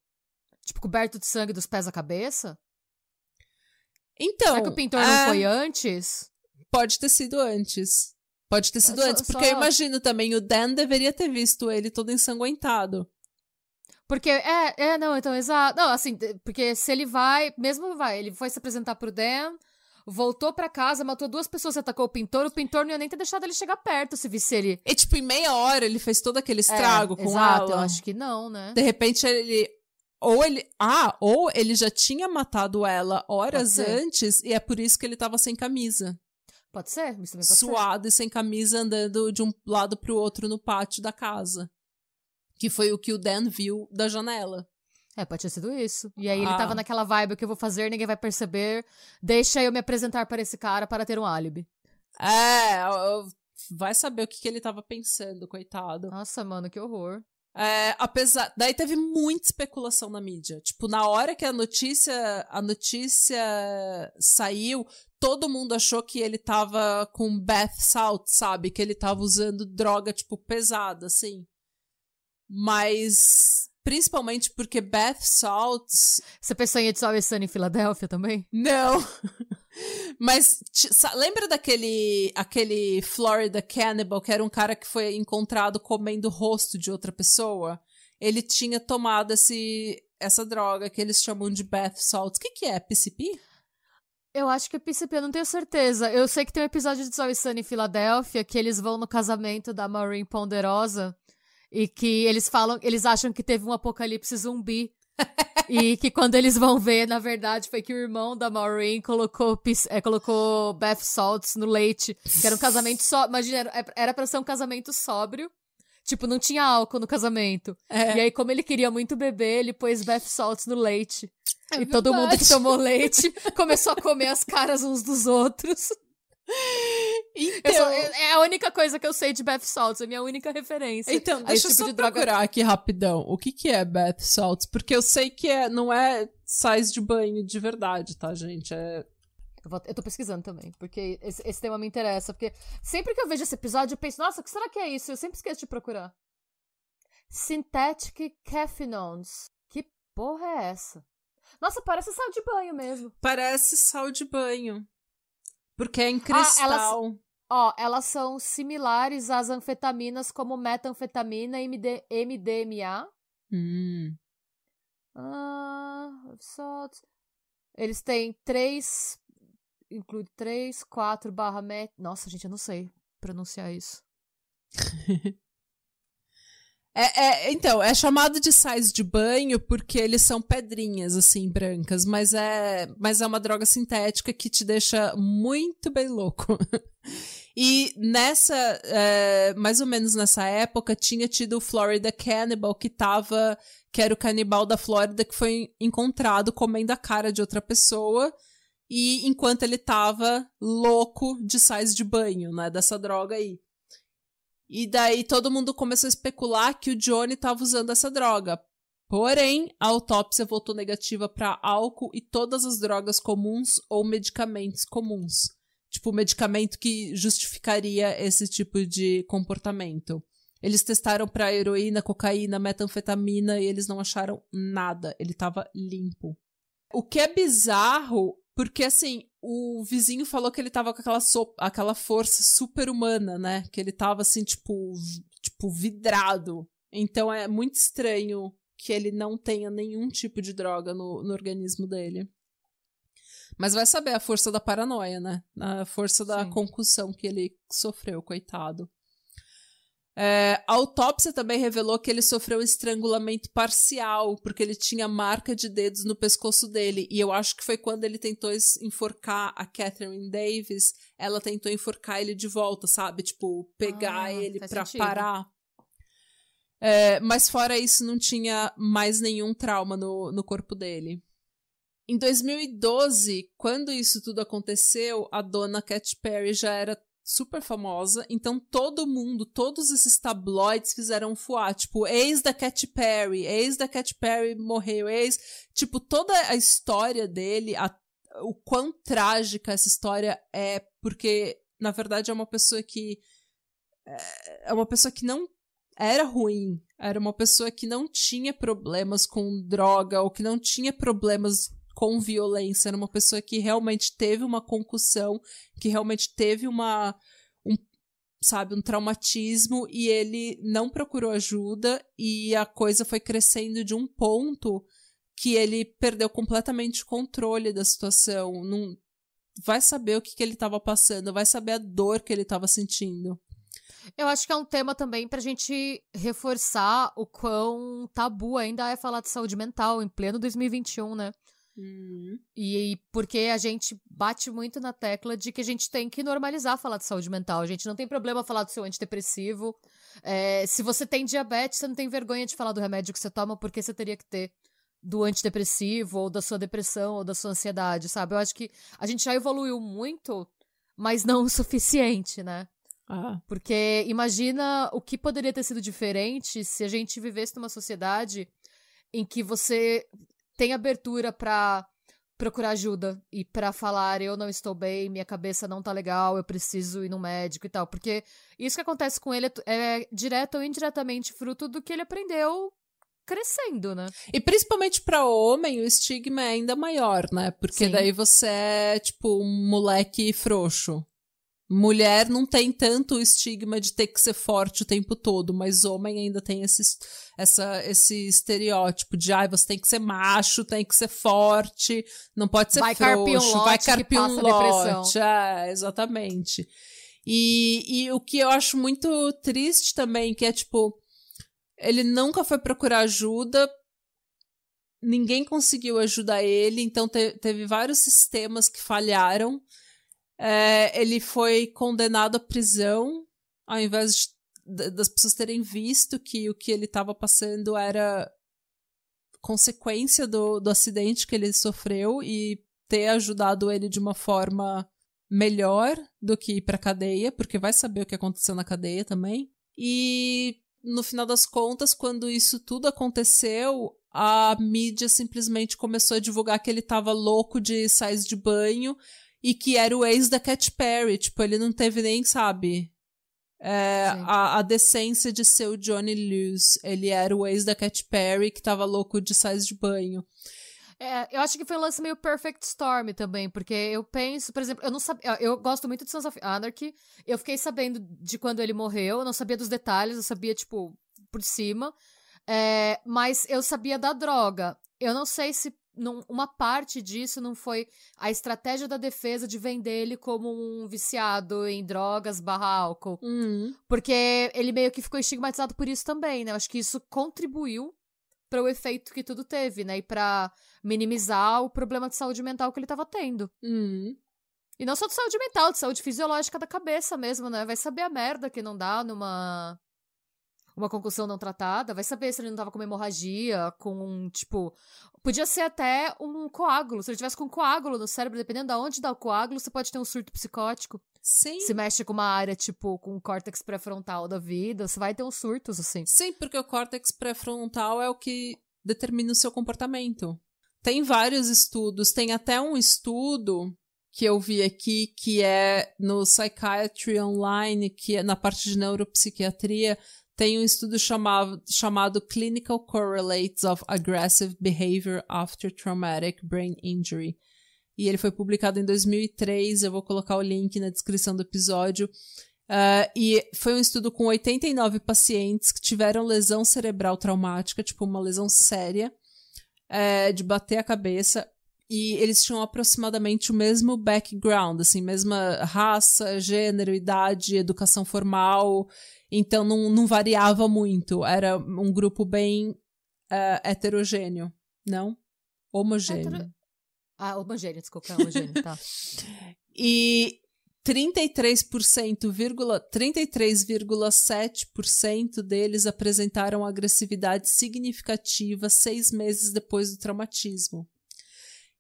Tipo, coberto de sangue dos pés à cabeça? Então. Será que o pintor é... não foi antes? Pode ter sido antes. Pode ter sido Só- antes. Porque só- eu imagino também, o Dan deveria ter visto ele todo ensanguentado. Porque, é, é, não, então, exato. Não, assim, porque se ele vai, mesmo vai, ele foi se apresentar pro Dan, voltou pra casa, matou duas pessoas, atacou o pintor, o pintor não ia nem ter deixado ele chegar perto se visse ele. E, tipo, em meia hora ele fez todo aquele estrago é, com exato, eu ela. acho que não, né? De repente ele. Ou ele. Ah, ou ele já tinha matado ela horas ser. antes e é por isso que ele tava sem camisa. Pode ser? Isso também pode ser. Suado e sem camisa andando de um lado pro outro no pátio da casa. Que foi o que o Dan viu da janela. É, pode ter sido isso. E aí ele Ah. tava naquela vibe, que eu vou fazer, ninguém vai perceber, deixa eu me apresentar para esse cara para ter um álibi. É, eu- vai saber o que, que ele tava pensando, coitado. Nossa, mano, que horror. É, apesar. Daí teve muita especulação na mídia. Tipo, na hora que a notícia, a notícia saiu, todo mundo achou que ele tava com bath salt, sabe? Que ele tava usando droga, tipo, pesada, assim. Mas. Principalmente porque bath salts. Você pensou em It's Always Sunny em Filadélfia também? Não! Mas lembra daquele aquele Florida Cannibal, que era um cara que foi encontrado comendo o rosto de outra pessoa? Ele tinha tomado esse, essa droga que eles chamam de bath salts. O que, que é? PCP? Eu acho que é PCP, eu não tenho certeza. Eu sei que tem um episódio de It's Always Sunny em Filadélfia que eles vão no casamento da Maureen Ponderosa e que eles falam, eles acham que teve um apocalipse zumbi. e que quando eles vão ver, na verdade, foi que o irmão da Maureen colocou, é, colocou bath salts no leite. Que era um casamento só. Imagina, era- era pra ser um casamento sóbrio. Tipo, não tinha álcool no casamento. É. E aí, como ele queria muito beber, ele pôs bath salts no leite. É e todo mundo que verdade. tomou leite começou a comer as caras uns dos outros. Eu Então, só- é a única coisa que eu sei de bath salts, é a minha única referência. então deixa eu tipo só de droga. procurar aqui rapidão. O que, que é bath salts? Porque eu sei que é, não é sais de banho de verdade, tá, gente? É Eu, vou- eu tô pesquisando também, porque esse, esse tema me interessa. Porque sempre que eu vejo esse episódio, eu penso, nossa, o que será que é isso? Eu sempre esqueço de procurar. Synthetic caphenones. Que porra é essa? Nossa, parece sal de banho mesmo. Parece sal de banho. Porque é em Ah, elas- cristal. Ó, elas são similares às anfetaminas como metanfetamina e MD, MDMA. Hum. Ah, salts. Eles têm três. Inclui três, quatro barra met. Nossa, gente, eu não sei pronunciar isso. É, é, então, é chamado de sais de banho porque eles são pedrinhas, assim, brancas, mas é, mas é uma droga sintética que te deixa muito bem louco. E nessa, é, mais ou menos nessa época, tinha tido o Florida Cannibal, que tava, que era o canibal da Flórida que foi encontrado comendo a cara de outra pessoa, e enquanto ele tava louco de sais de banho, né, dessa droga aí. E daí todo mundo começou a especular que o Johnny estava usando essa droga. Porém, a autópsia voltou negativa para álcool e todas as drogas comuns ou medicamentos comuns. Tipo, medicamento que justificaria esse tipo de comportamento. Eles testaram para heroína, cocaína, metanfetamina e eles não acharam nada. Ele estava limpo. O que é bizarro Porque, assim, o vizinho falou que ele tava com aquela, so aquela força super-humana, né? Que ele tava, assim, tipo, tipo, vidrado. Então é muito estranho que ele não tenha nenhum tipo de droga no, no organismo dele. Mas vai saber a força da paranoia, né? A força da Sim. concussão que ele sofreu, coitado. É, a autópsia também revelou que ele sofreu estrangulamento parcial, porque ele tinha marca de dedos no pescoço dele. E eu acho que foi quando ele tentou enforcar a Catherine Davis, ela tentou enforcar ele de volta, sabe? Tipo, pegar ah, ele pra sentido. parar. É, mas fora isso, não tinha mais nenhum trauma no, no corpo dele. Em 2012, quando isso tudo aconteceu, a dona Cat Perry já era super famosa, então todo mundo, todos esses tabloides fizeram fuá, tipo, ex da Cat Perry, ex da Cat Perry morreu, ex, tipo, toda a história dele, a, o quão trágica essa história é, porque, na verdade, é uma pessoa que é, é uma pessoa que não era ruim, era uma pessoa que não tinha problemas com droga ou que não tinha problemas com violência, era uma pessoa que realmente teve uma concussão, que realmente teve uma um, sabe, um traumatismo e ele não procurou ajuda e a coisa foi crescendo de um ponto que ele perdeu completamente o controle da situação, não vai saber o que, que ele estava passando, vai saber a dor que ele estava sentindo. Eu acho que é um tema também pra gente reforçar o quão tabu ainda é falar de saúde mental em pleno 2021, né? Uhum. E, porque a gente bate muito na tecla de que a gente tem que normalizar falar de saúde mental. A gente não tem problema falar do seu antidepressivo. É, se você tem diabetes, você não tem vergonha de falar do remédio que você toma, porque você teria que ter do antidepressivo, ou da sua depressão, ou da sua ansiedade, sabe? Eu acho que a gente já evoluiu muito, mas não o suficiente, né? Ah. Porque imagina o que poderia ter sido diferente se a gente vivesse numa sociedade em que você tem abertura para procurar ajuda e para falar eu não estou bem, minha cabeça não tá legal, eu preciso ir no médico e tal, porque isso que acontece com ele é, é direto ou indiretamente fruto do que ele aprendeu crescendo, né? E principalmente para homem, o estigma é ainda maior, né? Porque Sim. daí você é tipo um moleque frouxo. Mulher não tem tanto o estigma de ter que ser forte o tempo todo, mas homem ainda tem esse, essa, esse estereótipo de ah, você tem que ser macho, tem que ser forte, não pode ser vai frouxo, vai carpir um lote. É, exatamente. E, e o que eu acho muito triste também, que é tipo, ele nunca foi procurar ajuda, ninguém conseguiu ajudar ele, então te, teve vários sistemas que falharam é, ele foi condenado à prisão, ao invés de, das pessoas terem visto que o que ele estava passando era consequência do, do acidente que ele sofreu e ter ajudado ele de uma forma melhor do que ir para cadeia, porque vai saber o que aconteceu na cadeia também. E no final das contas, quando isso tudo aconteceu, a mídia simplesmente começou a divulgar que ele estava louco de sais de banho e que era o ex da Cat Perry. Tipo, ele não teve nem, sabe, é, a, a, decência de ser o Johnny Lewis. Ele era o ex da Cat Perry que tava louco de sais de banho. É, eu acho que foi um lance meio Perfect Storm também, porque eu penso, por exemplo, eu não sabia. Eu gosto muito de Sons of Anarchy. Eu fiquei sabendo de quando ele morreu, eu não sabia dos detalhes, eu sabia, tipo, por cima. É, mas eu sabia da droga. Eu não sei se não, uma parte disso não foi a estratégia da defesa de vender ele como um viciado em drogas barra álcool. Uhum. Porque ele meio que ficou estigmatizado por isso também, né? Eu acho que isso contribuiu para o efeito que tudo teve, né? E para minimizar o problema de saúde mental que ele estava tendo. Uhum. E não só de saúde mental, de saúde fisiológica da cabeça mesmo, né? Vai saber a merda que não dá numa uma concussão não tratada, vai saber se ele não tava com hemorragia, com, tipo, podia ser até um coágulo. Se ele tivesse com um coágulo no cérebro, dependendo de onde dá o coágulo, você pode ter um surto psicótico. Sim. Se mexe com uma área, tipo, com o córtex pré-frontal da vida, você vai ter uns surtos, assim. Sim, porque o córtex pré-frontal é o que determina o seu comportamento. Tem vários estudos, tem até um estudo que eu vi aqui que é no Psychiatry Online, que é na parte de neuropsiquiatria, tem um estudo chamado, chamado Clinical Correlates of Aggressive Behavior After Traumatic Brain Injury. e ele foi publicado em 2003. Eu vou colocar o link na descrição do episódio. Uh, e foi um estudo com 89 pacientes que tiveram lesão cerebral traumática, tipo uma lesão séria, é, de bater a cabeça. E eles tinham aproximadamente o mesmo background, assim, mesma raça, gênero, idade, educação formal. Então não, não variava muito. Era um grupo bem uh, heterogêneo, não? Homogêneo. Hetero... Ah, homogêneo, desculpa, é homogêneo, tá. e 33,7% deles apresentaram agressividade significativa seis meses depois do traumatismo.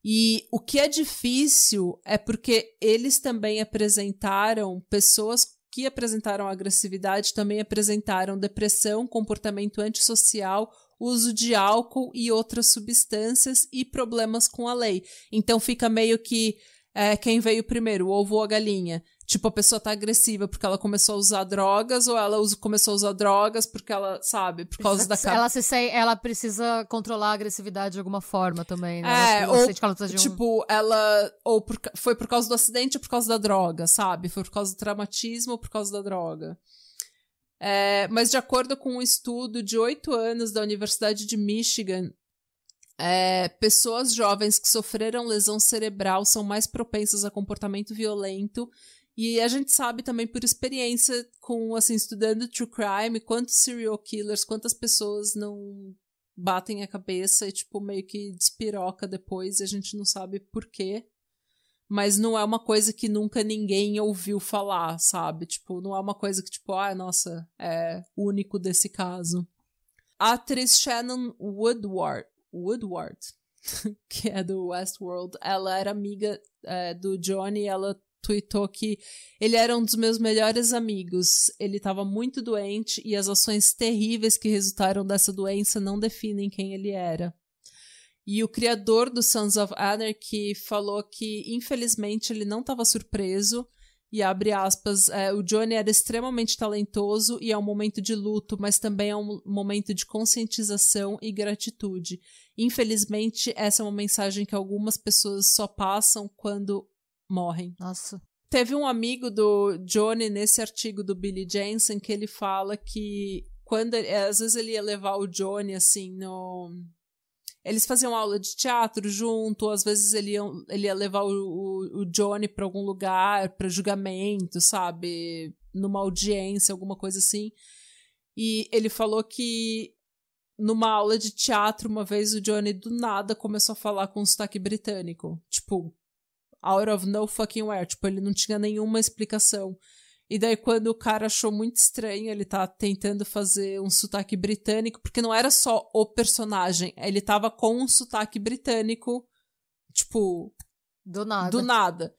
E o que é difícil é porque eles também apresentaram, pessoas que apresentaram agressividade também apresentaram depressão, comportamento antissocial, uso de álcool e outras substâncias e problemas com a lei. Então fica meio que é, quem veio primeiro, o ovo ou a galinha. Tipo, a pessoa tá agressiva porque ela começou a usar drogas, ou ela usa, começou a usar drogas porque ela, sabe, por causa da Ela se sei, ela precisa controlar a agressividade de alguma forma também, né? É, ou, tá tipo, ela, ou por, foi por causa do acidente ou por causa da droga, sabe? Foi por causa do traumatismo ou por causa da droga. É, mas de acordo com um estudo de oito anos da Universidade de Michigan, é, pessoas jovens que sofreram lesão cerebral são mais propensas a comportamento violento. E a gente sabe também por experiência com, assim, estudando true crime, quantos serial killers, quantas pessoas não batem a cabeça e, tipo, meio que despiroca depois e a gente não sabe por quê. Mas não é uma coisa que nunca ninguém ouviu falar, sabe? Tipo, não é uma coisa que, tipo, ah, nossa, é único desse caso. A atriz Shannon Woodward, Woodward, que é do Westworld, ela era amiga é, do Johnny ela tweetou que ele era um dos meus melhores amigos. Ele estava muito doente e as ações terríveis que resultaram dessa doença não definem quem ele era. E o criador do Sons of Anarchy falou que, infelizmente, ele não estava surpreso e abre aspas, é, o Johnny era extremamente talentoso e é um momento de luto, mas também é um momento de conscientização e gratitude. Infelizmente, essa é uma mensagem que algumas pessoas só passam quando morrem. Nossa. Teve um amigo do Johnny nesse artigo do Billy Jensen que ele fala que quando às vezes ele ia levar o Johnny assim no eles faziam aula de teatro junto, às vezes ele ia, ele ia levar o, o, o Johnny para algum lugar, para julgamento, sabe? Numa audiência, alguma coisa assim. E ele falou que numa aula de teatro, uma vez o Johnny do nada começou a falar com um sotaque britânico. Tipo, out of no fucking where. Tipo, ele não tinha nenhuma explicação. E daí, quando o cara achou muito estranho, ele tá tentando fazer um sotaque britânico, porque não era só o personagem, ele tava com um sotaque britânico, tipo. Do nada. Do nada.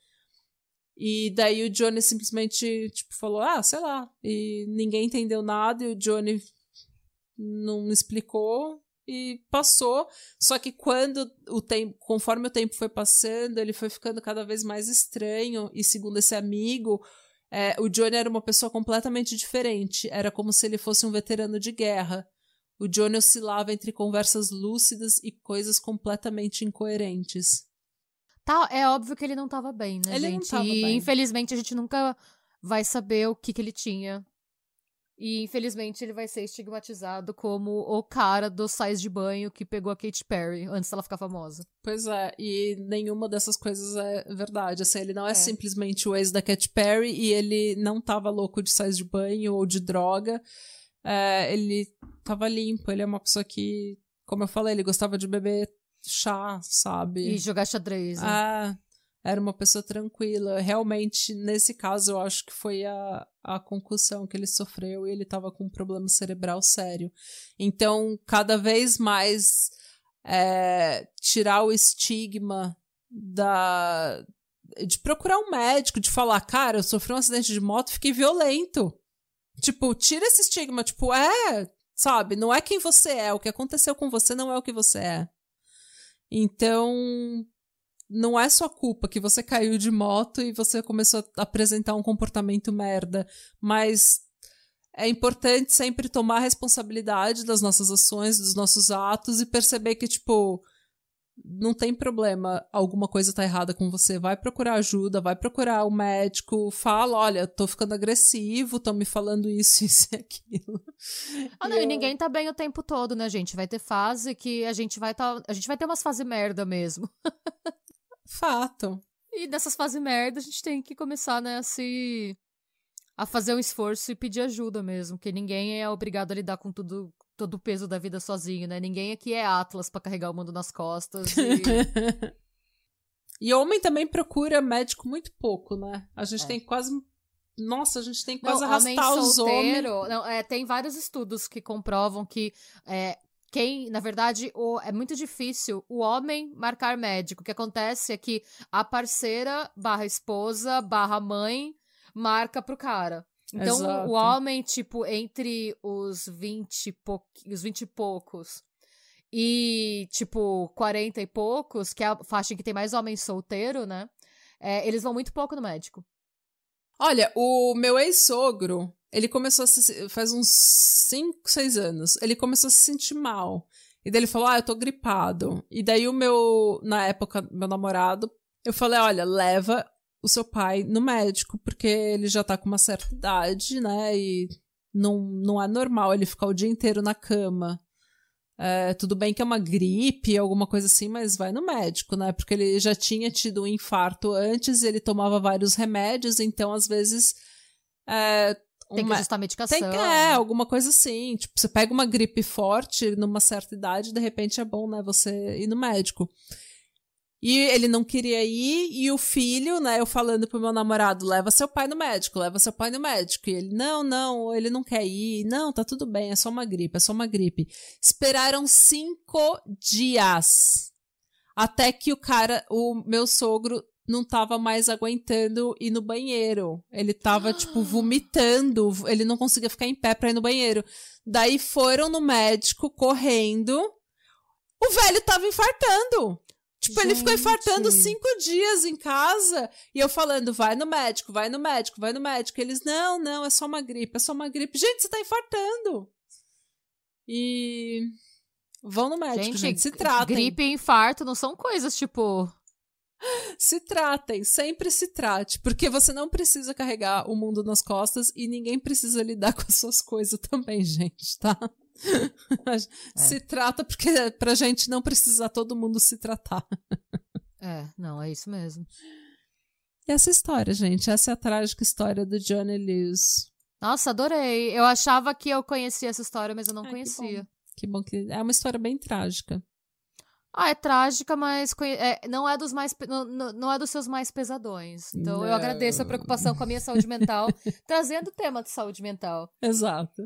E daí o Johnny simplesmente, tipo, falou, ah, sei lá. E ninguém entendeu nada, e o Johnny não explicou e passou. Só que quando o tempo, conforme o tempo foi passando, ele foi ficando cada vez mais estranho. E segundo esse amigo, é, o Johnny era uma pessoa completamente diferente. Era como se ele fosse um veterano de guerra. O Johnny oscilava entre conversas lúcidas e coisas completamente incoerentes. Tá, é óbvio que ele não estava bem, né, ele gente? Não tava e bem. infelizmente a gente nunca vai saber o que, que ele tinha e infelizmente ele vai ser estigmatizado como o cara dos sais de banho que pegou a Katy Perry antes dela ficar famosa. Pois é, e nenhuma dessas coisas é verdade. Assim, ele não é, é. simplesmente o ex da Katy Perry e ele não tava louco de sais de banho ou de droga. É, ele tava limpo, ele é uma pessoa que, como eu falei, ele gostava de beber chá, sabe? E jogar xadrez. Né? Ah, era uma pessoa tranquila. Realmente, nesse caso, eu acho que foi a, a concussão que ele sofreu e ele estava com um problema cerebral sério. Então, cada vez mais é, tirar o estigma da de procurar um médico, de falar, cara, eu sofri um acidente de moto, fiquei violento. Tipo, tira esse estigma, tipo, é, sabe, não é quem você é, o que aconteceu com você não é o que você é. Então, não é sua culpa que você caiu de moto e você começou a apresentar um comportamento merda, mas é importante sempre tomar responsabilidade das nossas ações, dos nossos atos e perceber que, tipo, não tem problema, alguma coisa tá errada com você, vai procurar ajuda, vai procurar o um médico, fala, olha, tô ficando agressivo, estão me falando isso, isso e aquilo. Ah, não, e, eu... ninguém tá bem o tempo todo, né, gente? Vai ter fase que a gente vai tá, a gente vai ter umas fases merda mesmo. Fato. E dessas fases merda, a gente tem que começar, né, a se a fazer um esforço e pedir ajuda mesmo, que ninguém é obrigado a lidar com tudo, todo o peso da vida sozinho, né? Ninguém aqui é Atlas para carregar o mundo nas costas. E... e homem também procura médico muito pouco, né? A gente é. tem quase nossa, a gente tem que quase não, arrastar os homens. Não, é, tem vários estudos que comprovam que é, quem, na verdade, o, é muito difícil o homem marcar médico. O que acontece é que a parceira barra esposa barra mãe marca pro cara. Então, Exato. o homem, tipo, entre os 20 e, os 20 e poucos e, tipo, 40 e poucos, que é a faixa em que tem mais homem solteiro, né? É, eles vão muito pouco no médico. Olha, o meu ex-sogro, ele começou a se. faz uns 5, 6 anos. Ele começou a se sentir mal. E daí ele falou: Ah, eu tô gripado. E daí o meu, na época, meu namorado, eu falei: Olha, leva o seu pai no médico, porque ele já tá com uma certa idade, né? E não, não é normal ele ficar o dia inteiro na cama. É, tudo bem que é uma gripe, alguma coisa assim, mas vai no médico, né? Porque ele já tinha tido um infarto antes, ele tomava vários remédios, então às vezes. É, tem que ajustar a medicação. Tem que, é, alguma coisa assim. Tipo, você pega uma gripe forte numa certa idade, de repente é bom, né? Você ir no médico. E ele não queria ir, e o filho, né, eu falando pro meu namorado, leva seu pai no médico, leva seu pai no médico. E ele, não, não, ele não quer ir, não, tá tudo bem, é só uma gripe, é só uma gripe. Esperaram cinco dias até que o cara, o meu sogro, não tava mais aguentando ir no banheiro. Ele tava, tipo, vomitando, ele não conseguia ficar em pé pra ir no banheiro. Daí foram no médico correndo. O velho tava infartando. Tipo, Gente. ele ficou infartando cinco dias em casa e eu falando, vai no médico, vai no médico, vai no médico. Eles, não, não, é só uma gripe, é só uma gripe. Gente, você tá infartando. E. Vão no médico, gente, gente se tratem. Gripe e infarto não são coisas tipo. Se tratem, sempre se trate, porque você não precisa carregar o mundo nas costas e ninguém precisa lidar com as suas coisas também, gente, tá? se é. trata porque pra gente não precisar todo mundo se tratar. é, não, é isso mesmo. E essa história, gente, essa é a trágica história do Johnny Lewis. Nossa, adorei. Eu achava que eu conhecia essa história, mas eu não conhecia. Que bom. que bom que é uma história bem trágica. Ah, é trágica, mas é, não é dos mais não, não é dos seus mais pesadões. Então não. eu agradeço a preocupação com a minha saúde mental, trazendo o tema de saúde mental. Exato.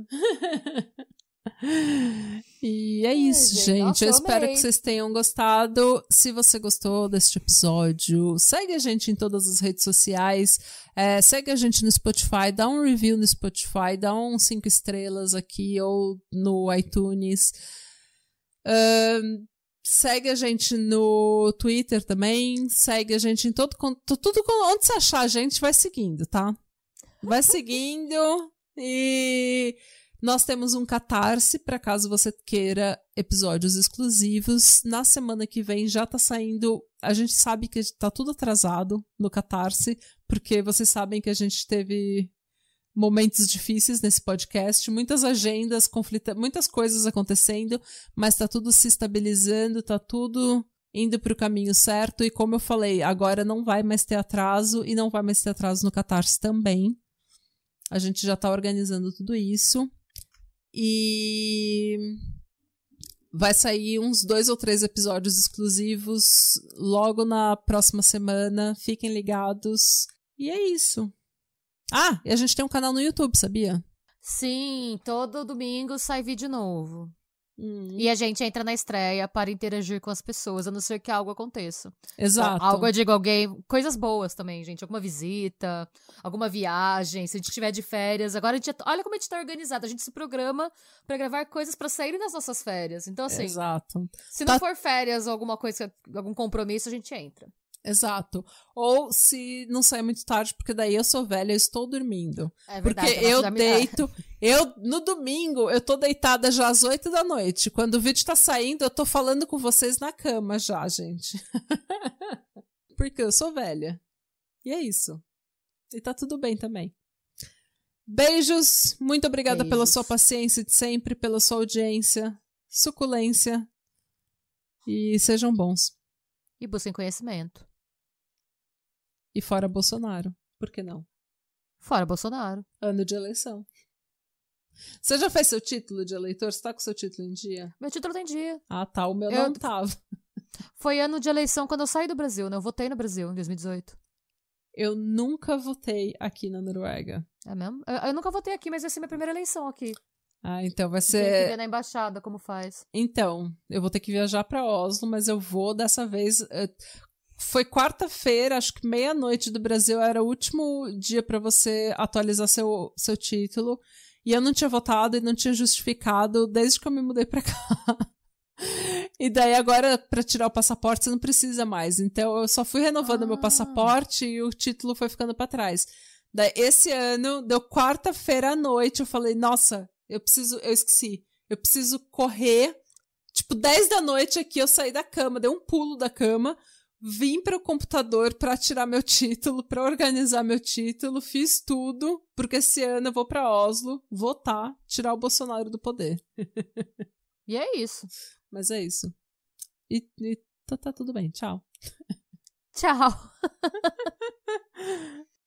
E é isso, é, gente. Nossa, eu, eu espero que vocês tenham gostado. Se você gostou deste episódio, segue a gente em todas as redes sociais. É, segue a gente no Spotify, dá um review no Spotify, dá um cinco estrelas aqui ou no iTunes. Uh, segue a gente no Twitter também. Segue a gente em todo. Tudo onde você achar a gente, vai seguindo, tá? Vai seguindo. E nós temos um catarse para caso você queira episódios exclusivos. Na semana que vem já tá saindo. A gente sabe que tá tudo atrasado no catarse, porque vocês sabem que a gente teve momentos difíceis nesse podcast, muitas agendas, conflita muitas coisas acontecendo, mas tá tudo se estabilizando, tá tudo indo para o caminho certo. E como eu falei, agora não vai mais ter atraso e não vai mais ter atraso no Catarse também. A gente já está organizando tudo isso. E vai sair uns dois ou três episódios exclusivos logo na próxima semana. Fiquem ligados. E é isso. Ah, e a gente tem um canal no YouTube, sabia? Sim, todo domingo sai vídeo novo. Hum. E a gente entra na estreia para interagir com as pessoas, a não ser que algo aconteça. Exato. Algo, eu digo, alguém. Coisas boas também, gente. Alguma visita, alguma viagem, se a gente tiver de férias. Agora a gente. Olha como a gente tá organizado. A gente se programa para gravar coisas para saírem das nossas férias. Então, assim. Exato. Se tá... não for férias ou alguma coisa, algum compromisso, a gente entra. Exato. Ou se não sair muito tarde, porque daí eu sou velha, eu estou dormindo. É Porque verdade, eu da- deito. Eu, no domingo, eu tô deitada já às 8 da noite. Quando o vídeo tá saindo, eu tô falando com vocês na cama já, gente. Porque eu sou velha. E é isso. E tá tudo bem também. Beijos. Muito obrigada pela Beijos. sua paciência de sempre, pela sua audiência, suculência. E sejam bons. E busquem conhecimento. E fora Bolsonaro. Por que não? Fora Bolsonaro. Ano de eleição. Você já fez seu título de eleitor? Você tá com seu título em dia? Meu título tem dia. Ah, tá. O meu Eu- não tava. Foi ano de eleição quando eu saí do Brasil, né? Eu votei no Brasil em 2018. Eu nunca votei aqui na Noruega. É mesmo? Eu, eu nunca votei aqui, mas vai ser minha primeira eleição aqui. Ah, então vai Tem que ser. ver na embaixada como faz. Então, eu vou ter que viajar pra Oslo, mas eu vou dessa vez. Foi quarta-feira, acho que meia-noite do Brasil era o último dia pra você atualizar seu, seu título. E eu não tinha votado e não tinha justificado desde que eu me mudei pra cá. E daí agora, pra tirar o passaporte, você não precisa mais. Então eu só fui renovando Ah. meu passaporte e o título foi ficando pra trás. Daí, esse ano, deu quarta-feira à noite, eu falei, nossa, eu preciso, eu esqueci. Eu preciso correr. Tipo, 10 da noite aqui, eu saí da cama, dei um pulo da cama, vim para o computador para tirar meu título, para organizar meu título, fiz tudo, porque esse ano eu vou para Oslo votar, tirar o Bolsonaro do poder. E é isso. Mas é isso. E, e tá, tá tudo bem, tchau. Tchau.